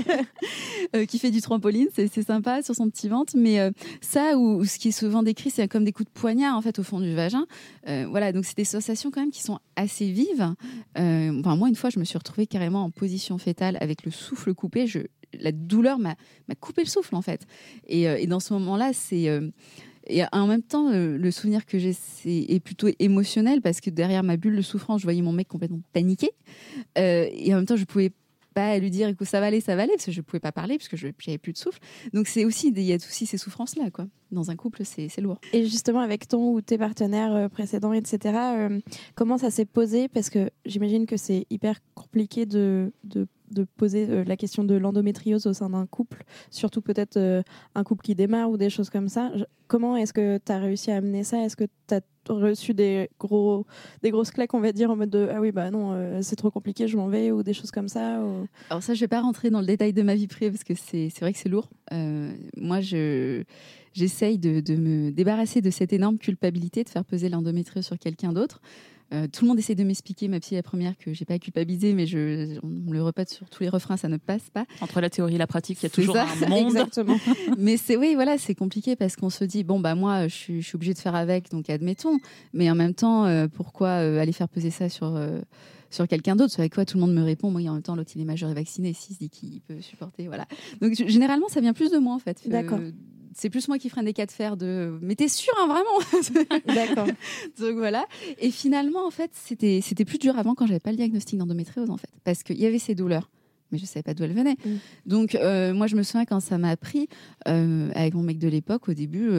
Speaker 8: euh, qui fait du trampoline, c'est sympa sur son petit ventre, mais euh, ça ou ce qui est souvent décrit, c'est comme des coups de poignard en fait au fond du vagin. Euh, voilà, donc c'est des sensations quand même qui sont assez vives. Euh, enfin, moi une fois, je me suis retrouvée carrément en position fétale avec le souffle coupé. Je, la douleur m'a coupé le souffle en fait. Et, et dans ce moment-là, c'est et en même temps, le, le souvenir que j'ai est plutôt émotionnel parce que derrière ma bulle de souffrance, je voyais mon mec complètement paniqué. Euh, et en même temps, je pouvais pas lui dire écoute ça va aller ça va aller parce que je pouvais pas parler parce que j'avais plus de souffle. Donc c'est aussi il y a aussi ces souffrances là quoi. Dans un couple c'est lourd.
Speaker 5: Et justement avec ton ou tes partenaires précédents etc euh, comment ça s'est posé? Parce que j'imagine que c'est hyper compliqué de, de de poser euh, la question de l'endométriose au sein d'un couple, surtout peut-être euh, un couple qui démarre ou des choses comme ça. Comment est-ce que tu as réussi à amener ça? Est-ce que tu as reçu des, gros, des grosses claques, on va dire, en mode de Ah oui, bah non, euh, c'est trop compliqué, je m'en vais, ou des choses comme ça.
Speaker 8: Alors, ça, je vais pas rentrer dans le détail de ma vie privée parce que c'est vrai que c'est lourd. moi, je j'essaye de, de, me débarrasser de cette énorme culpabilité de faire peser l'endométriose sur quelqu'un d'autre. Euh, tout le monde essaie de m'expliquer, ma psy la première, que j'ai pas culpabilisé, mais je, on me le répète sur tous les refrains, ça ne passe pas.
Speaker 6: Entre la théorie et la pratique, il y a toujours ça, un monde.
Speaker 8: Exactement. mais c'est oui, voilà, c'est compliqué parce qu'on se dit bon bah moi, je suis, je suis obligée de faire avec, donc admettons. Mais en même temps, euh, pourquoi euh, aller faire peser ça sur sur quelqu'un d'autre, avec quoi tout le monde me répond? Moi, en même temps, l'autre, il est majeur et vacciné, s'il se dit qu'il peut supporter. Voilà. Donc, généralement, ça vient plus de moi, en fait.
Speaker 5: D'accord.
Speaker 8: Euh, c'est plus moi qui freine des cas de fer de mais t'es sûr hein, vraiment?
Speaker 5: D'accord.
Speaker 8: Donc voilà. Et finalement en fait c'était c'était plus dur avant quand j'avais pas le diagnostic d'endométriose en fait. Parce qu'il y avait ces douleurs. Mais je savais pas d'où elles venaient. Mm. donc euh, moi je me souviens quand ça m'a pris euh, avec mon mec de l'époque au début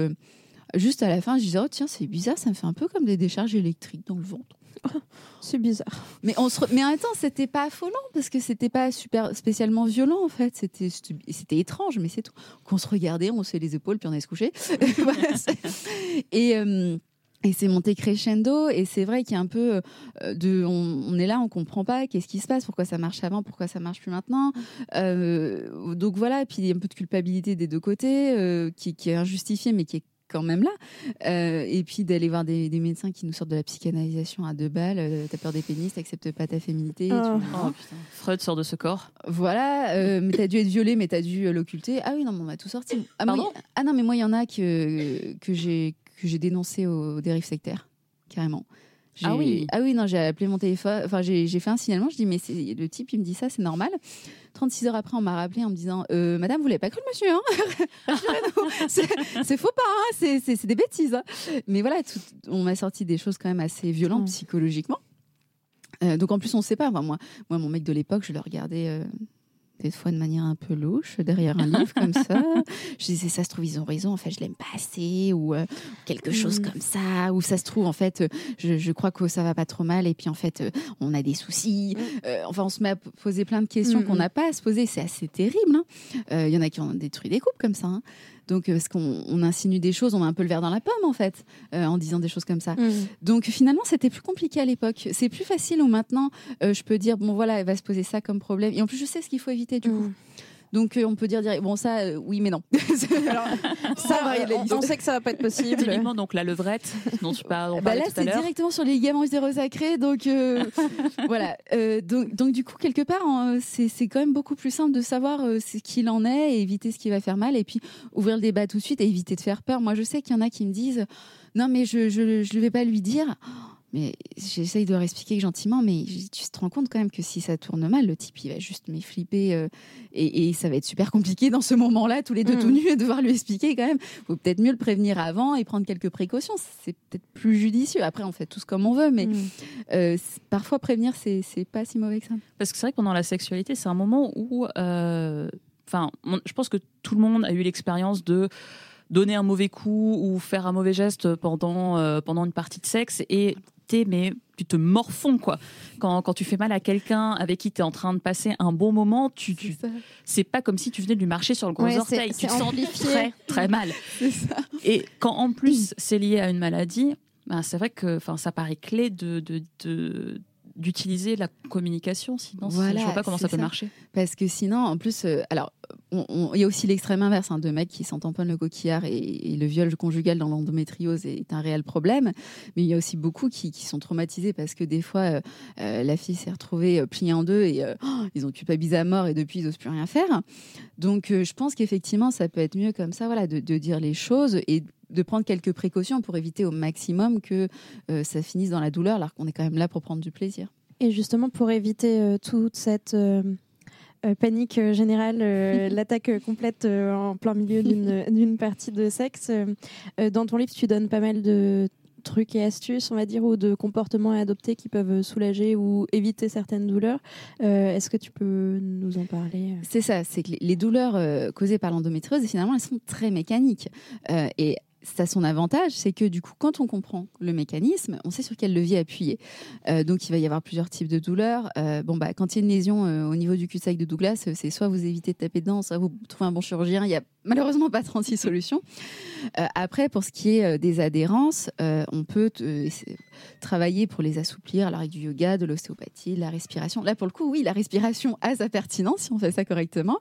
Speaker 8: juste à la fin, je disais, oh tiens, c'est bizarre, ça me fait un peu comme des décharges électriques dans le ventre.
Speaker 5: C'est bizarre.
Speaker 8: Mais, on se mais en même temps, c'était pas affolant parce que c'était pas super spécialement violent en fait. C'était c'était étrange, mais c'est tout. Qu'on se regardait, on se les épaules, puis on allait se coucher. Et euh, et c'est monté crescendo et c'est vrai qu'il y a un peu euh, de on, est là on comprend pas qu'est-ce qui se passe pourquoi ça marche avant pourquoi ça marche plus maintenant Euh, donc voilà et puis il y a un peu de culpabilité des deux côtés qui, qui est injustifiée mais qui est quand même là Euh, et puis d'aller voir des, des médecins qui nous sortent de la psychanalysation à deux balles euh, t'as peur des pénis t'acceptes pas ta féminité tu-
Speaker 5: Oh.
Speaker 6: Oh. Freud sort de ce corps.
Speaker 8: voilà, euh, mais t'as dû être violée, mais t'as dû euh, l'occulter. Ah oui, non, mais on m'a tout sorti. Ah,
Speaker 6: Pardon?
Speaker 8: ah non, mais moi, il y en a que, que j'ai que j'ai dénoncé aux dérives sectaires, carrément.
Speaker 6: Ah oui.
Speaker 8: Ah oui, non, j'ai appelé mon téléphone, enfin, j'ai j'ai fait un signalement, je dis, mais c'est le type, il me dit ça, c'est normal. 36 heures après, on m'a rappelé en me disant, euh, Madame, vous l'avez pas cru, le monsieur, hein? C'est faux pas, hein? C'est- c'est c'est des bêtises. hein. Mais voilà, tout- on m'a sorti des choses quand même assez violentes psychologiquement. Euh, donc en plus, on sait pas. Enfin, moi, moi, mon mec de l'époque, je le regardais euh, des fois de manière un peu louche derrière un livre comme ça. Je disais, ça se trouve, ils ont raison. En fait, je l'aime pas assez ou euh, quelque chose
Speaker 5: Mm.
Speaker 8: comme ça. Ou ça se trouve, en fait, euh, je, je crois que ça va pas trop mal. Et puis, en fait, euh, on a des soucis. Euh, enfin, on se met à poser plein de questions
Speaker 5: Mm,
Speaker 8: qu'on
Speaker 5: mm.
Speaker 8: n'a pas à se poser. C'est assez terrible. hein. Euh, Il y en a qui ont détruit des couples comme ça. hein. Donc, euh, parce qu'on on insinue des choses, on met un peu le verre dans la pomme, en fait, euh, en disant des choses comme ça.
Speaker 5: Mm.
Speaker 8: Donc finalement, c'était plus compliqué à l'époque. C'est plus facile où maintenant, euh, je peux dire, bon voilà, elle va se poser ça comme problème. Et en plus, je sais ce qu'il faut éviter du coup. Donc euh, on peut dire, direct, bon ça, euh, oui mais non.
Speaker 5: Alors, ça, on, on sait que ça va pas être possible.
Speaker 6: Typiquement, donc la levrette dont tu parles, on
Speaker 8: Bah là, c'est directement sur les ligaments utérosacrés. Donc euh, voilà. Euh, donc, donc du coup, quelque part, hein, c'est c'est quand même beaucoup plus simple de savoir euh, ce qu'il en est et éviter ce qui va faire mal. Et puis ouvrir le débat tout de suite et éviter de faire peur. Moi, je sais qu'il y en a qui me disent, non mais je je, je vais pas lui dire. Mais j'essaye de leur expliquer gentiment, mais tu te rends compte quand même que si ça tourne mal, le type il va juste me flipper euh, et, et ça va être super compliqué dans ce moment-là, tous les deux
Speaker 5: Mm.
Speaker 8: tout nus, et devoir lui expliquer quand même. Faut peut-être mieux le prévenir avant et prendre quelques précautions. C'est peut-être plus judicieux. Après, on fait tous comme on veut, mais
Speaker 5: Mm.
Speaker 8: euh, parfois prévenir, c'est c'est pas si mauvais que ça.
Speaker 6: Parce que c'est vrai que pendant la sexualité, c'est un moment où, euh, enfin, on- je pense que tout le monde a eu l'expérience de donner un mauvais coup ou faire un mauvais geste pendant euh, pendant une partie de sexe et mais tu te morfonds quoi. Quand, quand tu fais mal à quelqu'un avec qui tu es en train de passer un bon moment, tu, tu
Speaker 8: C'est
Speaker 6: pas comme si tu venais de lui marcher sur le gros
Speaker 5: Ouais,
Speaker 6: orteil. Tu te sens très très mal.
Speaker 8: Ça.
Speaker 6: Et quand en plus c'est lié à une maladie, ben, c'est vrai que ça paraît clé de, de, de- d'utiliser la communication sinon
Speaker 8: Voilà,
Speaker 6: je vois pas comment ça peut marcher.
Speaker 8: Parce que sinon, en plus, euh, alors, il y a aussi l'extrême inverse, hein, de mecs qui s'en tamponnent le coquillard et, et le viol conjugal dans l'endométriose est un réel problème. Mais il y a aussi beaucoup qui, qui sont traumatisés parce que des fois, euh, euh, la fille s'est retrouvée pliée en deux et euh, oh, ils ont culpabilisé à mort et depuis, ils n'osent plus rien faire. Donc, je pense qu'effectivement, ça peut être mieux comme ça, voilà, de, de dire les choses et de prendre quelques précautions pour éviter au maximum que euh, ça finisse dans la douleur, alors qu'on est quand même là pour prendre du plaisir.
Speaker 5: Et justement, pour éviter euh, toute cette euh, panique générale, l'attaque complète en plein milieu d'une partie de sexe, dans ton livre, tu donnes pas mal de trucs et astuces, on va dire, ou de comportements à adopter qui peuvent soulager ou éviter certaines douleurs. Euh, Est-ce que tu peux nous en parler
Speaker 8: C'est ça, c'est que les- douleurs causées par l'endométriose, finalement, elles sont très mécaniques. Euh, et ça a son avantage, c'est que du coup, quand on comprend le mécanisme, on sait sur quel levier appuyer. Euh, donc, il va y avoir plusieurs types de douleurs. Euh, bon, bah, quand il y a une lésion euh, au niveau du cul-de-sac de Douglas, c'est soit vous évitez de taper dedans, soit vous trouvez un bon chirurgien. Il y a malheureusement pas 36 solutions. Euh, après, pour ce qui est euh, des adhérences, euh, on peut travailler pour les assouplir, alors avec du yoga, de l'ostéopathie, de la respiration. Là, pour le coup, oui, la respiration a sa pertinence si on fait ça correctement.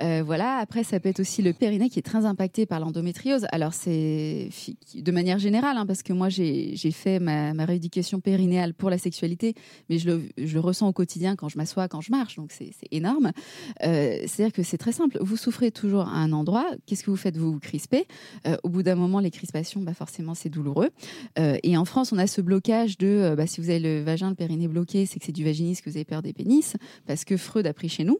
Speaker 8: Voilà. Après, ça peut être aussi le périnée qui est très impacté par l'endométriose. Alors, c'est de manière générale, hein, parce que moi, j'ai fait ma, ma rééducation périnéale pour la sexualité, mais je le, ressens au quotidien quand je m'assois, quand je marche, donc c'est énorme. C'est-à-dire que c'est très simple. Vous souffrez toujours un Qu'est-ce que vous faites Vous vous crispez? Euh, au bout d'un moment, les crispations, bah forcément, c'est douloureux. Euh, et en France, on a ce blocage de euh, bah, si vous avez le vagin, le périnée bloqué, c'est que c'est du vaginisme, que vous avez peur des pénis, parce que Freud a pris chez nous.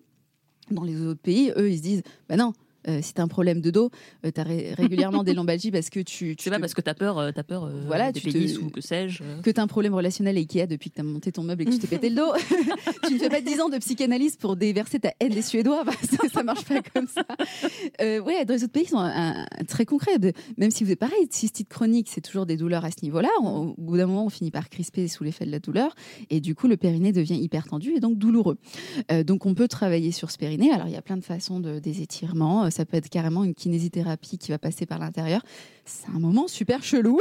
Speaker 8: Dans les autres pays, eux, ils se disent bah non, Euh, si tu as un problème de dos, tu as régulièrement des lombalgies parce que tu. tu
Speaker 6: c'est pas parce que tu as peur, as peur voilà, des pénis ou que sais-je.
Speaker 8: Que tu as un problème relationnel avec Ikea depuis que tu as monté ton meuble et que tu t'es pété le dos. tu ne fais pas 10 ans de psychanalyse pour déverser ta haine des Suédois. ça, ça marche pas comme ça. ouais, dans les autres pays, ils sont un, très concrets. Même si vous êtes pareil, cystite chronique, c'est toujours des douleurs à ce niveau-là. Au bout d'un moment, on finit par crisper sous l'effet de la douleur. Et du coup, le périnée devient hyper tendu et donc douloureux. donc, on peut travailler sur ce périnée. Alors, il y a plein de façons de, des étirements ça peut être carrément une kinésithérapie qui va passer par l'intérieur. C'est un moment super chelou.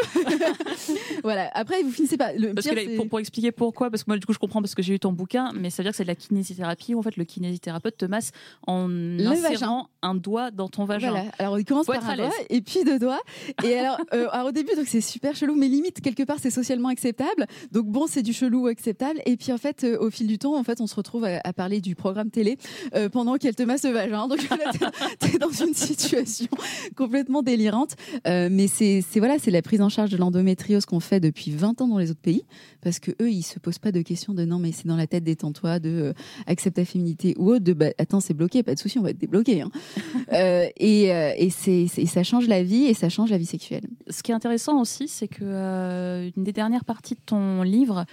Speaker 8: voilà. Après, vous finissez pas. Le
Speaker 6: parce que pour, expliquer pourquoi, parce que moi, du coup, je comprends parce que j'ai eu ton bouquin, mais ça veut dire que c'est de la kinésithérapie où en fait le kinésithérapeute te masse en insérant un doigt dans ton vagin. Voilà.
Speaker 8: Alors, il commence par un doigt et puis deux doigts. Et alors, euh, alors au début, donc c'est super chelou, mais limite quelque part, c'est socialement acceptable. Donc bon, c'est du chelou acceptable. Et puis en fait, euh, au fil du temps, en fait, on se retrouve à, parler du programme télé euh, pendant qu'elle te masse le vagin. Donc t'es dans une situation complètement délirante mais c'est voilà, c'est la prise en charge de l'endométriose qu'on fait depuis 20 ans dans les autres pays, parce que eux, ils se posent pas de questions de non, mais c'est dans la tête, détends-toi, de euh, accepte ta féminité ou autre, de bah, attends, c'est bloqué, pas de souci, on va être débloqué. Hein. euh, et, euh, et c'est ça change la vie et ça change la vie sexuelle.
Speaker 6: Ce qui est intéressant aussi, c'est que euh, une des dernières parties de ton livre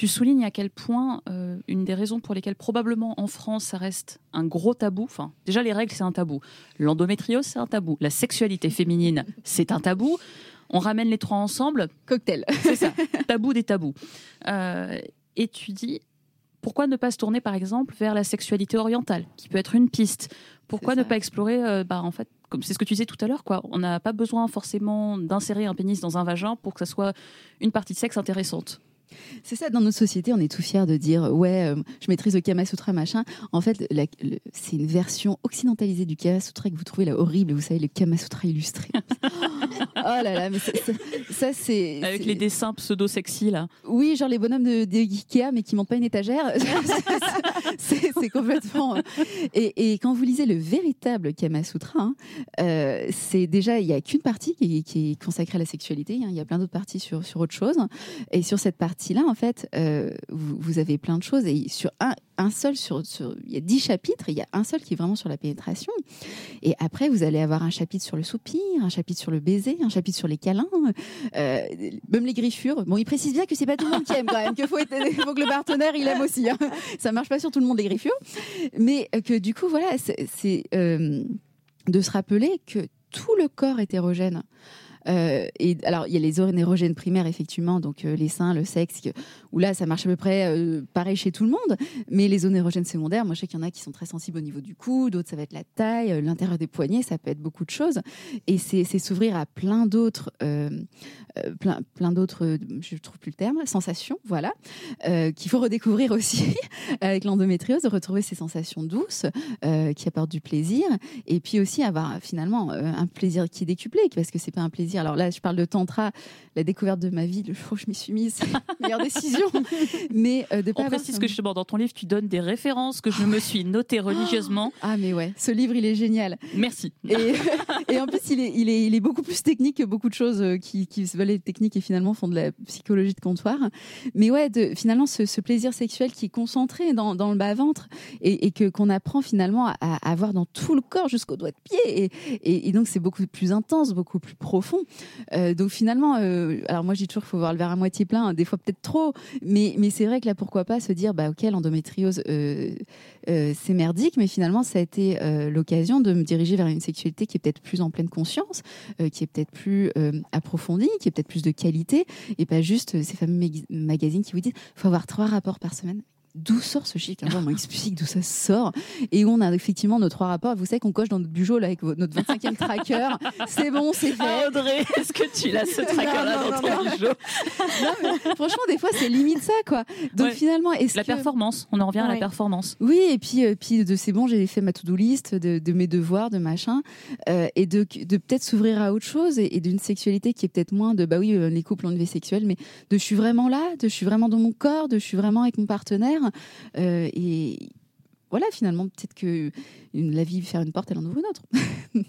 Speaker 6: tu soulignes à quel point euh, une des raisons pour lesquelles probablement en France ça reste un gros tabou, enfin déjà les règles c'est un tabou, l'endométriose c'est un tabou, la sexualité féminine c'est un tabou, on ramène les trois ensemble,
Speaker 8: cocktail,
Speaker 6: c'est ça, tabou des tabous. Euh, et tu dis pourquoi ne pas se tourner par exemple vers la sexualité orientale qui peut être une piste? Pourquoi ne pas explorer euh, bah, en fait comme c'est ce que tu disais tout à l'heure quoi. On n'a pas besoin forcément d'insérer un pénis dans un vagin pour que ça soit une partie de sexe intéressante
Speaker 8: c'est ça, dans notre société, on est tout fiers de dire ouais, euh, je maîtrise le Kama Sutra, machin. En fait, c'est une version occidentalisée du Kama Sutra que vous trouvez là horrible, vous savez, le Kama Sutra illustré. oh là là, mais ça, c'est.
Speaker 6: Avec les dessins pseudo-sexy là.
Speaker 8: Oui, genre les bonhommes de, Ikea, mais qui montent pas une étagère. c'est complètement. Et, quand vous lisez le véritable Kama Sutra, hein, euh, c'est déjà, il n'y a qu'une partie qui, est consacrée à la sexualité, hein. il y a plein d'autres parties sur, sur autre chose. Et sur cette partie, là en fait, euh, vous, avez plein de choses. Et sur un, un seul, sur, il y a dix chapitres, il y a un seul qui est vraiment sur la pénétration. Et après, vous allez avoir un chapitre sur le soupir, un chapitre sur le baiser, un chapitre sur les câlins, euh, même les griffures. Bon, il précise bien que c'est pas tout le monde qui aime quand même, qu'il faut, faut, que le partenaire il aime aussi. Hein. Ça marche pas sur tout le monde les griffures, mais que du coup, voilà, c'est euh, de se rappeler que tout le corps hétérogène euh, et alors, il y a les ornérogènes primaires, effectivement, donc euh, les seins, le sexe, où là, ça marche à peu près euh, pareil chez tout le monde. Mais les onérogènes secondaires, moi, je sais qu'il y en a qui sont très sensibles au niveau du cou, d'autres, ça va être la taille, l'intérieur des poignets, ça peut être beaucoup de choses. Et c'est s'ouvrir à plein d'autres, plein, plein d'autres, je trouve plus le terme, sensations, voilà, qu'il faut redécouvrir aussi avec l'endométriose, retrouver ces sensations douces qui apportent du plaisir. Et puis aussi avoir finalement un plaisir qui est décuplé, parce que c'est pas un plaisir alors là, je parle de tantra, la découverte de ma vie, le jour où je m'y suis mise, c'est la meilleure décision.
Speaker 6: Mais euh, de pas On précise que justement dans ton livre, tu donnes des références que je me suis notées religieusement.
Speaker 8: Ah mais ouais, ce livre il est génial.
Speaker 6: Merci.
Speaker 8: Et, en plus, il est, il, est, il est beaucoup plus technique que beaucoup de choses euh, qui, qui se veulent être techniques et finalement font de la psychologie de comptoir. Mais ouais, de, finalement, ce, plaisir sexuel qui est concentré dans, dans le bas-ventre et, que qu'on apprend finalement à, avoir dans tout le corps jusqu'au doigt de pied. Et, et donc, c'est beaucoup plus intense, beaucoup plus profond. Euh, donc finalement, euh, alors moi je dis toujours qu'il faut voir le verre à moitié plein, hein, des fois peut-être trop, mais, c'est vrai que là pourquoi pas se dire, bah ok, l'endométriose euh, c'est merdique, mais finalement ça a été l'occasion de me diriger vers une sexualité qui est peut-être plus en pleine conscience, qui est peut-être plus approfondie, qui est peut-être plus de qualité, et pas juste ces fameux magazines qui vous disent, faut avoir trois rapports par semaine d'où sort ce chiffre On m'explique d'où ça sort. Et où on a effectivement nos trois rapports. Vous savez qu'on coche dans notre bugeot là, avec notre 25e tracker. C'est bon, c'est fait.
Speaker 6: Ah, Audrey, est-ce que tu l'as ce tracker-là dans ton bugeot?
Speaker 8: Franchement, des fois, c'est limite ça, quoi. Donc finalement, est-ce
Speaker 6: La performance, on en revient à la performance.
Speaker 8: Oui, et puis, euh, puis de c'est bon, j'ai fait ma to-do list de, mes devoirs, de machin. Euh, et de, de peut-être s'ouvrir à autre chose et, d'une sexualité qui est peut-être moins de, bah oui, euh, les couples ont une vie sexuelle, mais de je suis vraiment là, de je suis vraiment dans mon corps, de je suis vraiment avec mon partenaire euh, et voilà, finalement, peut-être que la vie, faire une porte, elle en ouvre une autre.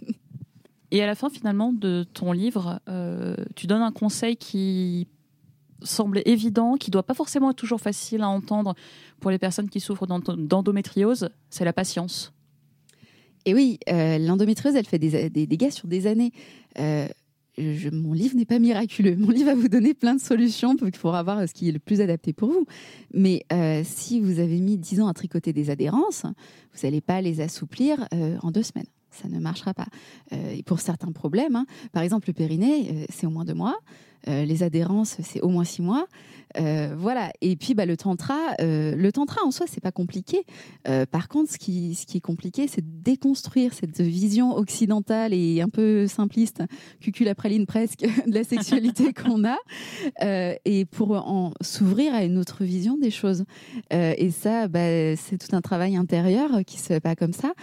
Speaker 6: et à la fin, finalement, de ton livre, euh, tu donnes un conseil qui semble évident, qui doit pas forcément être toujours facile à entendre pour les personnes qui souffrent d'endométriose, c'est la patience.
Speaker 8: Et oui, euh, l'endométriose, elle fait des, des dégâts sur des années. Euh, mon livre n'est pas miraculeux. Mon livre va vous donner plein de solutions pour, avoir ce qui est le plus adapté pour vous. Mais euh, si vous avez mis 10 ans à tricoter des adhérences, vous n'allez pas les assouplir euh, en deux semaines. Ça ne marchera pas. Euh, et pour certains problèmes, hein, par exemple le périnée, euh, c'est au moins deux mois. Euh, les adhérences, c'est au moins six mois. Euh, voilà. Et puis bah, le tantra, euh, le tantra en soi, c'est pas compliqué. Euh, par contre, ce qui, ce qui est compliqué, c'est de déconstruire cette vision occidentale et un peu simpliste, cucul à praline presque, de la sexualité qu'on a, et pour en s'ouvrir à une autre vision des choses. Et ça, bah, c'est tout un travail intérieur qui se fait pas comme ça.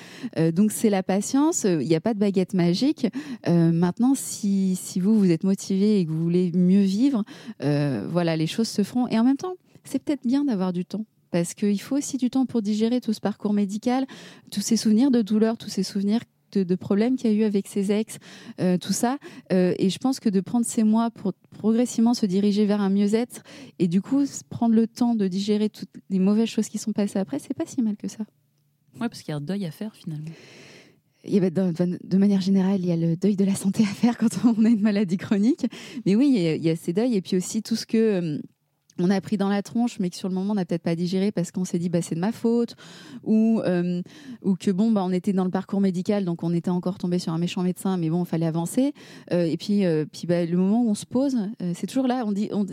Speaker 8: Donc c'est la patience. Il n'y a pas de baguette magique. Maintenant, si, si vous vous êtes motivé et que vous voulez mieux vivre, euh, voilà, les choses se feront. Et en même temps, c'est peut-être bien d'avoir du temps. Parce qu'il faut aussi du temps pour digérer tout ce parcours médical, tous ces souvenirs de douleur, tous ces souvenirs de, problèmes qu'il y a eu avec ses ex, euh, tout ça. Euh, et je pense que de prendre ces mois pour progressivement se diriger vers un mieux-être et du coup prendre le temps de digérer toutes les mauvaises choses qui sont passées après, c'est pas si mal que ça.
Speaker 6: Ouais, parce qu'il y a un deuil à faire finalement.
Speaker 8: A, de, manière générale, il y a le deuil de la santé à faire quand on a une maladie chronique. Mais oui, il y a, il y a ces deuils et puis aussi tout ce que euh, on a pris dans la tronche, mais que sur le moment on n'a peut-être pas digéré parce qu'on s'est dit bah c'est de ma faute ou euh, ou que bon bah on était dans le parcours médical donc on était encore tombé sur un méchant médecin, mais bon il fallait avancer. Euh, et puis euh, puis bah, le moment où on se pose, c'est toujours là. On dit on,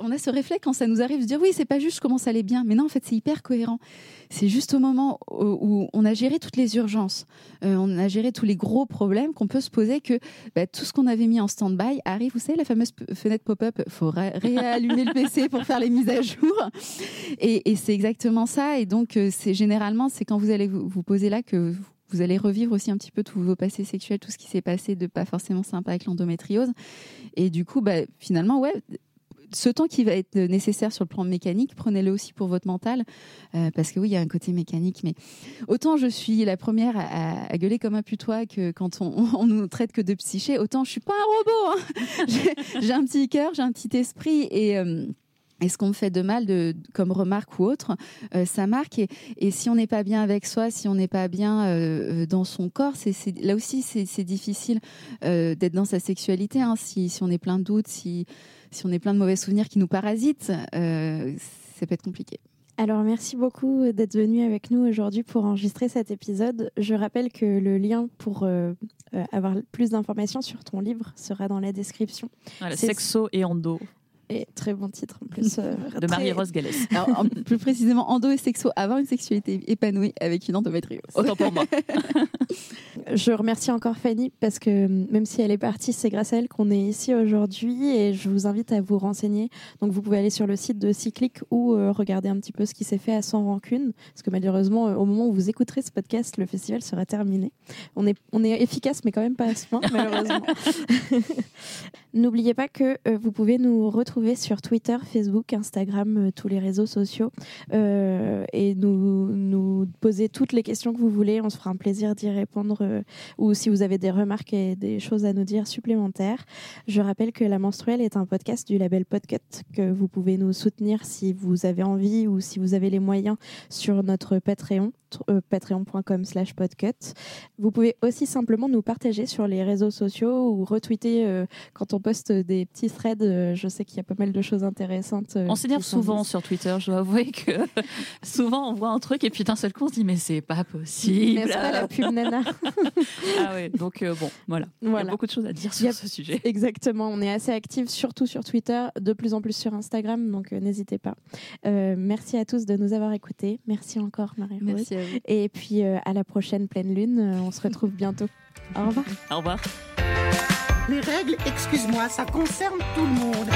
Speaker 8: on a ce réflexe quand ça nous arrive de dire oui c'est pas juste je commence à aller bien, mais non en fait c'est hyper cohérent. C'est juste au moment où, on a géré toutes les urgences, on a géré tous les gros problèmes qu'on peut se poser que bah, tout ce qu'on avait mis en stand-by arrive. Vous savez, la fameuse fenêtre pop-up, faut ré- réallumer le PC pour faire les mises à jour. Et, c'est exactement ça. Et donc, euh, c'est généralement, c'est quand vous allez vous, poser là que vous- allez revivre aussi un petit peu tous vos passés sexuels, tout ce qui s'est passé de pas forcément sympa avec l'endométriose. Et du coup, bah, finalement, ouais. Ce temps qui va être nécessaire sur le plan mécanique, prenez-le aussi pour votre mental, euh, parce que oui, il y a un côté mécanique, mais autant je suis la première à, gueuler comme un putois que quand on, on nous traite que de psyché, autant je suis pas un robot. hein. J'ai un petit cœur, j'ai un petit esprit et euh, et ce qu'on me fait de mal, de, comme remarque ou autre, euh, ça marque. Et, et si on n'est pas bien avec soi, si on n'est pas bien euh, dans son corps, c'est là aussi c'est c'est difficile euh, d'être dans sa sexualité. hein. si, si on est plein de doutes, si, si on est plein de mauvais souvenirs qui nous parasitent, euh, ça peut être compliqué.
Speaker 5: Alors merci beaucoup d'être venu avec nous aujourd'hui pour enregistrer cet épisode. Je rappelle que le lien pour euh, euh, avoir plus d'informations sur ton livre sera dans la description.
Speaker 6: Voilà, Sexo et Endo
Speaker 5: Et très bon titre en plus. euh,
Speaker 6: de Marie-Rose Gallès.
Speaker 8: Alors, en- plus précisément, endo et sexo, avoir une sexualité épanouie avec une endométriose.
Speaker 6: Autant pour moi.
Speaker 5: Je remercie encore Fanny parce que euh, même si elle est partie, c'est grâce à elle qu'on est ici aujourd'hui et je vous invite à vous renseigner. Donc vous pouvez aller sur le site de Cyclic ou euh, regarder un petit peu ce qui s'est fait à Sans Rancune parce que malheureusement au moment où vous écouterez ce podcast, le festival sera terminé. On est, on est efficace mais quand même pas à ce point malheureusement. N'oubliez pas que euh, vous pouvez nous retrouver sur Twitter, Facebook, Instagram, euh, tous les réseaux sociaux euh, et nous, poser toutes les questions que vous voulez. On se fera un plaisir d'y répondre euh, ou si vous avez des remarques et des choses à nous dire supplémentaires. Je rappelle que La Menstruelle est un podcast du label Podcut que vous pouvez nous soutenir si vous avez envie ou si vous avez les moyens sur notre Patreon, patreon.com slash podcut. Vous pouvez aussi simplement nous partager sur les réseaux sociaux ou retweeter quand on poste des petits threads. Je sais qu'il y a pas mal de choses intéressantes. euh,
Speaker 6: On s'énerve
Speaker 5: sont
Speaker 6: souvent sur Twitter, je dois avouer que souvent on voit un truc et puis d'un seul coup on se dit mais c'est pas possible.
Speaker 5: N'est-ce pas la pub nana
Speaker 6: Ah ouais, donc euh, bon, voilà. Il y a beaucoup de choses à dire
Speaker 5: a-
Speaker 6: sur ce sujet.
Speaker 5: Exactement, on est assez actifs, surtout sur Twitter, de plus en plus sur Instagram, donc euh, n'hésitez pas. Euh, merci à tous de nous avoir écoutés. Merci encore, Marie-Rose.
Speaker 8: Merci à vous.
Speaker 5: Et puis à la prochaine pleine lune, on se retrouve bientôt. Au revoir.
Speaker 6: Au revoir.
Speaker 2: Les règles, excuse-moi, ça concerne tout le monde.